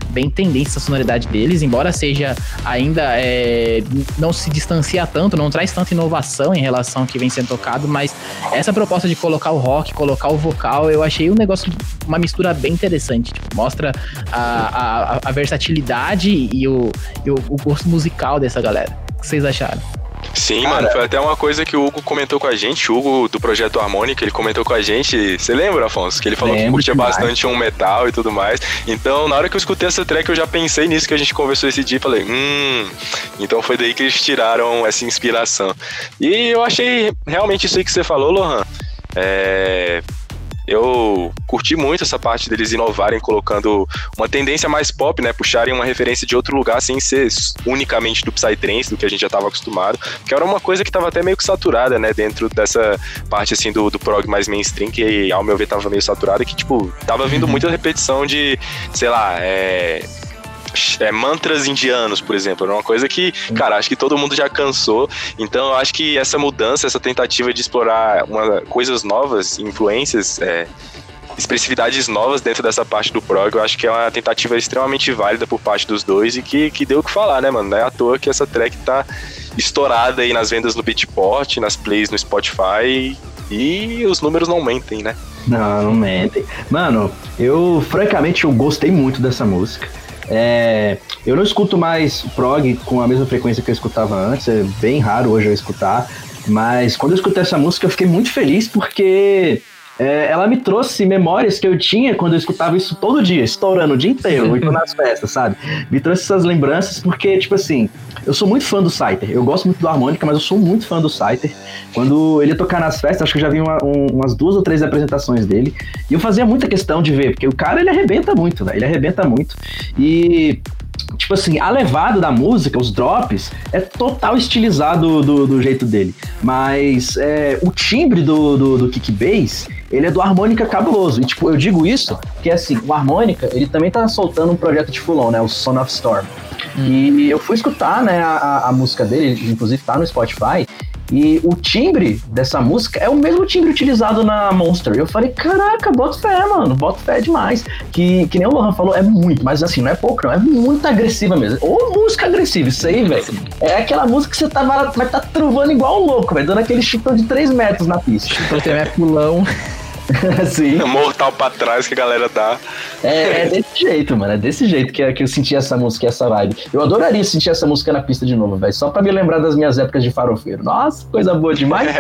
bem tendência essa sonoridade deles, embora seja ainda é, não se distancia tanto, não traz tanta inovação em relação ao que vem sendo tocado, mas essa proposta de colocar o rock, colocar o vocal, eu achei um negócio, uma mistura bem interessante. Tipo, mostra a, a, a versatilidade e, o, e o, o gosto musical dessa galera. O que vocês acharam? Sim, mano, foi até uma coisa que o Hugo comentou com a gente, o Hugo do Projeto Harmônica, ele comentou com a gente, você lembra, Afonso? Que ele falou que curtia demais. bastante um metal e tudo mais. Então, na hora que eu escutei essa track, eu já pensei nisso que a gente conversou esse dia e falei, hum, então foi daí que eles tiraram essa inspiração. E eu achei realmente isso aí que você falou, Lohan. É. Eu curti muito essa parte deles inovarem, colocando uma tendência mais pop, né? Puxarem uma referência de outro lugar sem ser unicamente do Psytrance, do que a gente já estava acostumado. Que era uma coisa que estava até meio que saturada, né? Dentro dessa parte, assim, do, do prog mais mainstream, que ao meu ver tava meio saturada, que, tipo, tava vindo muita repetição de, sei lá, é é, mantras indianos, por exemplo. Era uma coisa que, cara, acho que todo mundo já cansou. Então, eu acho que essa mudança, essa tentativa de explorar uma, coisas novas, influências, é, expressividades novas dentro dessa parte do prog, eu acho que é uma tentativa extremamente válida por parte dos dois e que, que deu o que falar, né, mano? Não é à toa que essa track tá estourada aí nas vendas no Beatport, nas plays no Spotify e os números não mentem, né? Não, não mentem. Mano, eu, francamente, eu gostei muito dessa música. É, eu não escuto mais prog com a mesma frequência que eu escutava antes, é bem raro hoje eu escutar, mas quando eu escutei essa música eu fiquei muito feliz porque é, ela me trouxe memórias que eu tinha quando eu escutava isso todo dia, estourando o dia inteiro, indo nas festas, sabe? Me trouxe essas lembranças porque, tipo assim, eu sou muito fã do Scyther, eu gosto muito do harmônica, mas eu sou muito fã do Scyther. Quando ele ia tocar nas festas, acho que eu já vi uma- um- umas duas ou três apresentações dele, e eu fazia muita questão de ver, porque o cara ele arrebenta muito, velho, ele arrebenta muito. E tipo assim, a levada da música, os drops, é total estilizado do, do jeito dele. Mas é, o timbre do, do, do kick bass, ele é do harmônica cabuloso. E tipo, eu digo isso porque assim, o harmônica, ele também tá soltando um projeto de Fulon, né? O Son of Storm. E eu fui escutar, né, a, a- música dele, inclusive tá no Spotify. E o timbre dessa música é o mesmo timbre utilizado na Monster. Eu falei, caraca, bota fé, mano, bota fé demais. Que, que nem o Lohan falou, é muito, mas assim, não é pouco, não, é muito agressiva mesmo. Ou música agressiva, isso aí, velho. É aquela música que você tá, vai vai tá truvando igual um louco, velho, dando aquele chutão de 3 metros na pista. Então tem é pulão. assim. Mortal pra trás que a galera dá. É, é desse jeito, mano. É desse jeito que, que eu senti essa música e essa vibe. Eu adoraria sentir essa música na pista de novo, velho. Só pra me lembrar das minhas épocas de farofeiro. Nossa, coisa boa demais.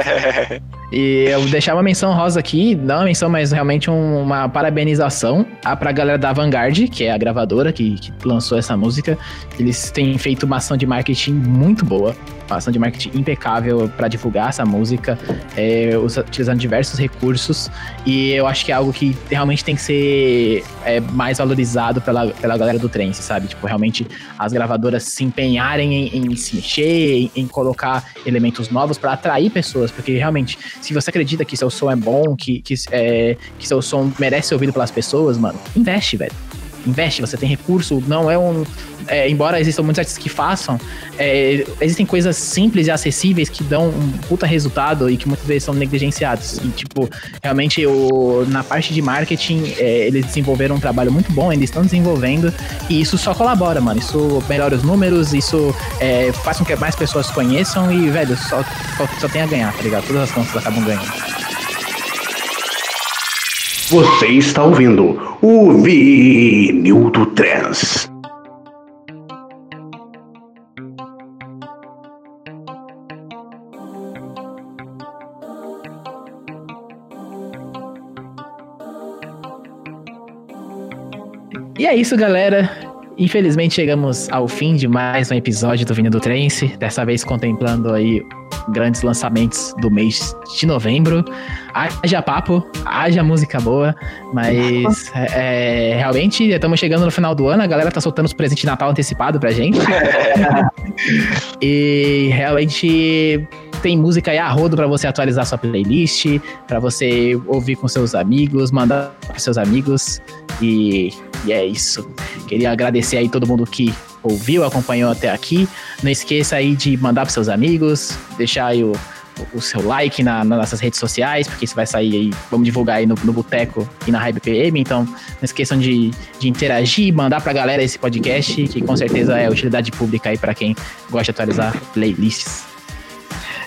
E eu vou deixar uma menção rosa aqui, não uma menção, mas realmente um- uma parabenização a, pra galera da Vanguard, que é a gravadora que, que lançou essa música. Eles têm feito uma ação de marketing muito boa, ação de marketing impecável pra divulgar essa música, é, utilizando diversos recursos. E eu acho que é algo que realmente tem que ser é, mais valorizado pela, pela galera do trance, sabe? Tipo, realmente as gravadoras se empenharem em, em se mexer, em, em colocar elementos novos pra atrair pessoas, porque realmente, se você acredita que seu som é bom, que, que, é, que seu som merece ser ouvido pelas pessoas, mano, investe, velho. Investe, você tem recurso, não é um. é, embora existam muitos artistas que façam, é, existem coisas simples e acessíveis que dão um puta resultado e que muitas vezes são negligenciados. E, tipo, realmente, o, na parte de marketing, é, eles desenvolveram um trabalho muito bom, ainda estão desenvolvendo, e isso só colabora, mano. Isso melhora os números, isso é, faz com que mais pessoas conheçam e, velho, só, só, só tem a ganhar, tá ligado? Todas as contas acabam ganhando. Você está ouvindo o Vinil do Trans. E é isso, galera. Infelizmente chegamos ao fim de mais um episódio do Vinil do Trance, dessa vez contemplando aí grandes lançamentos do mês de novembro. Haja papo, haja música boa, mas é, realmente estamos chegando no final do ano, a galera tá soltando os presentes de Natal antecipado pra gente. e realmente tem música aí a rodo pra você atualizar sua playlist, pra você ouvir com seus amigos, mandar pros seus amigos. E, e é isso. Queria agradecer aí todo mundo que ouviu, acompanhou até aqui. Não esqueça aí de mandar pros seus amigos, deixar aí o, o seu like na, nas nossas redes sociais, porque isso vai sair aí, vamos divulgar aí no, no Boteco e na Hype PM, então não esqueçam de, de interagir, mandar pra galera esse podcast, que com certeza é utilidade pública aí pra quem gosta de atualizar playlists.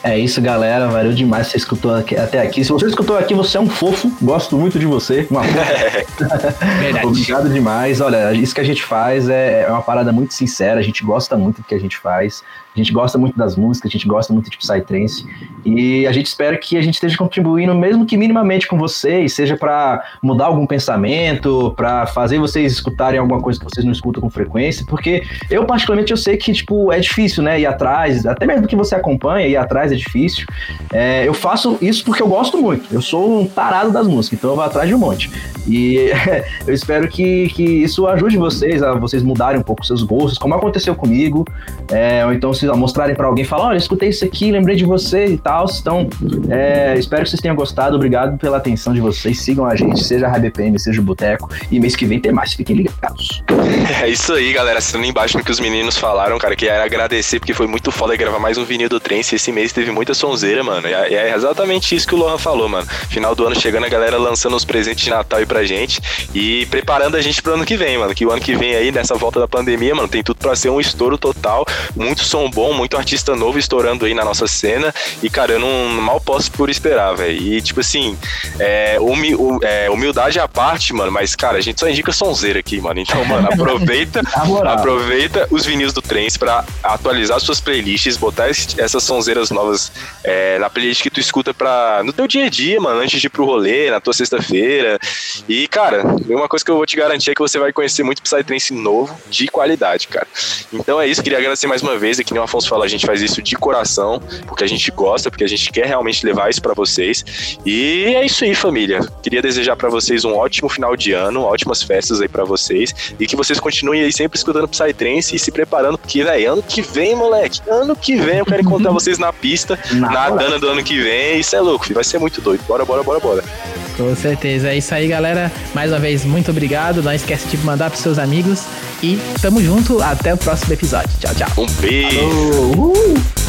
É isso, galera. Valeu demais você escutou aqui- até aqui. Se você escutou aqui, você é um fofo. Gosto muito de você. Um. Verdade. Obrigado demais. Olha, isso que a gente faz é, é uma parada muito sincera. A gente gosta muito do que a gente faz. A gente gosta muito das músicas, a gente gosta muito de Psytrance. E a gente espera que a gente esteja contribuindo, mesmo que minimamente com vocês, seja para mudar algum pensamento, para fazer vocês escutarem alguma coisa que vocês não escutam com frequência, porque eu particularmente eu sei que tipo é difícil, né, ir atrás, até mesmo que você acompanha, ir atrás é difícil. É, eu faço isso porque eu gosto muito. Eu sou um tarado das músicas, então eu vou atrás de um monte. E eu espero que, que isso ajude vocês a vocês mudarem um pouco seus gostos, como aconteceu comigo. É, ou então vocês mostrarem pra alguém, falar, olha, escutei isso aqui, lembrei de você e tal. Então, é, espero que vocês tenham gostado. Obrigado pela atenção de vocês. Sigam a gente, seja a RBPM, seja o Boteco. E mês que vem tem mais, fiquem ligados. É isso aí, galera. Assinando embaixo no que os meninos falaram, cara, que era agradecer, porque foi muito foda gravar mais um vinil do Trance. Esse mês teve muita sonzeira, mano. E é é exatamente isso que o Lohan falou, mano. Final do ano chegando, a galera lançando os presentes de Natal aí pra gente e preparando a gente pro ano que vem, mano. Que o ano que vem aí, nessa volta da pandemia, mano, tem tudo pra ser um estouro total. Muito som bom, muito artista novo estourando aí na nossa cena. E, cara, eu não mal posso por esperar, velho. E, tipo assim, é, humi- hu- é, humildade à parte, mano, mas, cara, a gente só indica sonzeira aqui, mano. Então, mano, aproveita, aproveita os vinis do Trens pra atualizar suas playlists, botar esse- essas sonzeiras novas é, na playlist que tu escuta pra, no teu dia a dia, mano, antes de ir pro rolê, na tua sexta-feira. E, cara, uma coisa que eu vou te garantir é que você vai conhecer muito Psytrance novo, de qualidade, cara. Então é isso, queria agradecer mais uma vez, e que nem o Afonso falou, a gente faz isso de coração, porque a gente gosta, porque a gente quer realmente levar isso pra vocês. E é isso aí, família. Queria desejar pra vocês um ótimo final de ano, ótimas festas aí pra vocês, e que vocês continuem aí sempre escutando Psytrance e se preparando, porque, velho, ano que vem, moleque, ano que vem eu quero encontrar vocês na pista, Na nadando do ano que vem, isso é louco, vai ser muito doido. Bora, bora, bora, bora. Com certeza. É isso aí, galera. Mais uma vez, muito obrigado. Não esquece de mandar pros seus amigos. E tamo junto. Até o próximo episódio. Tchau, tchau. Um beijo. Uhul.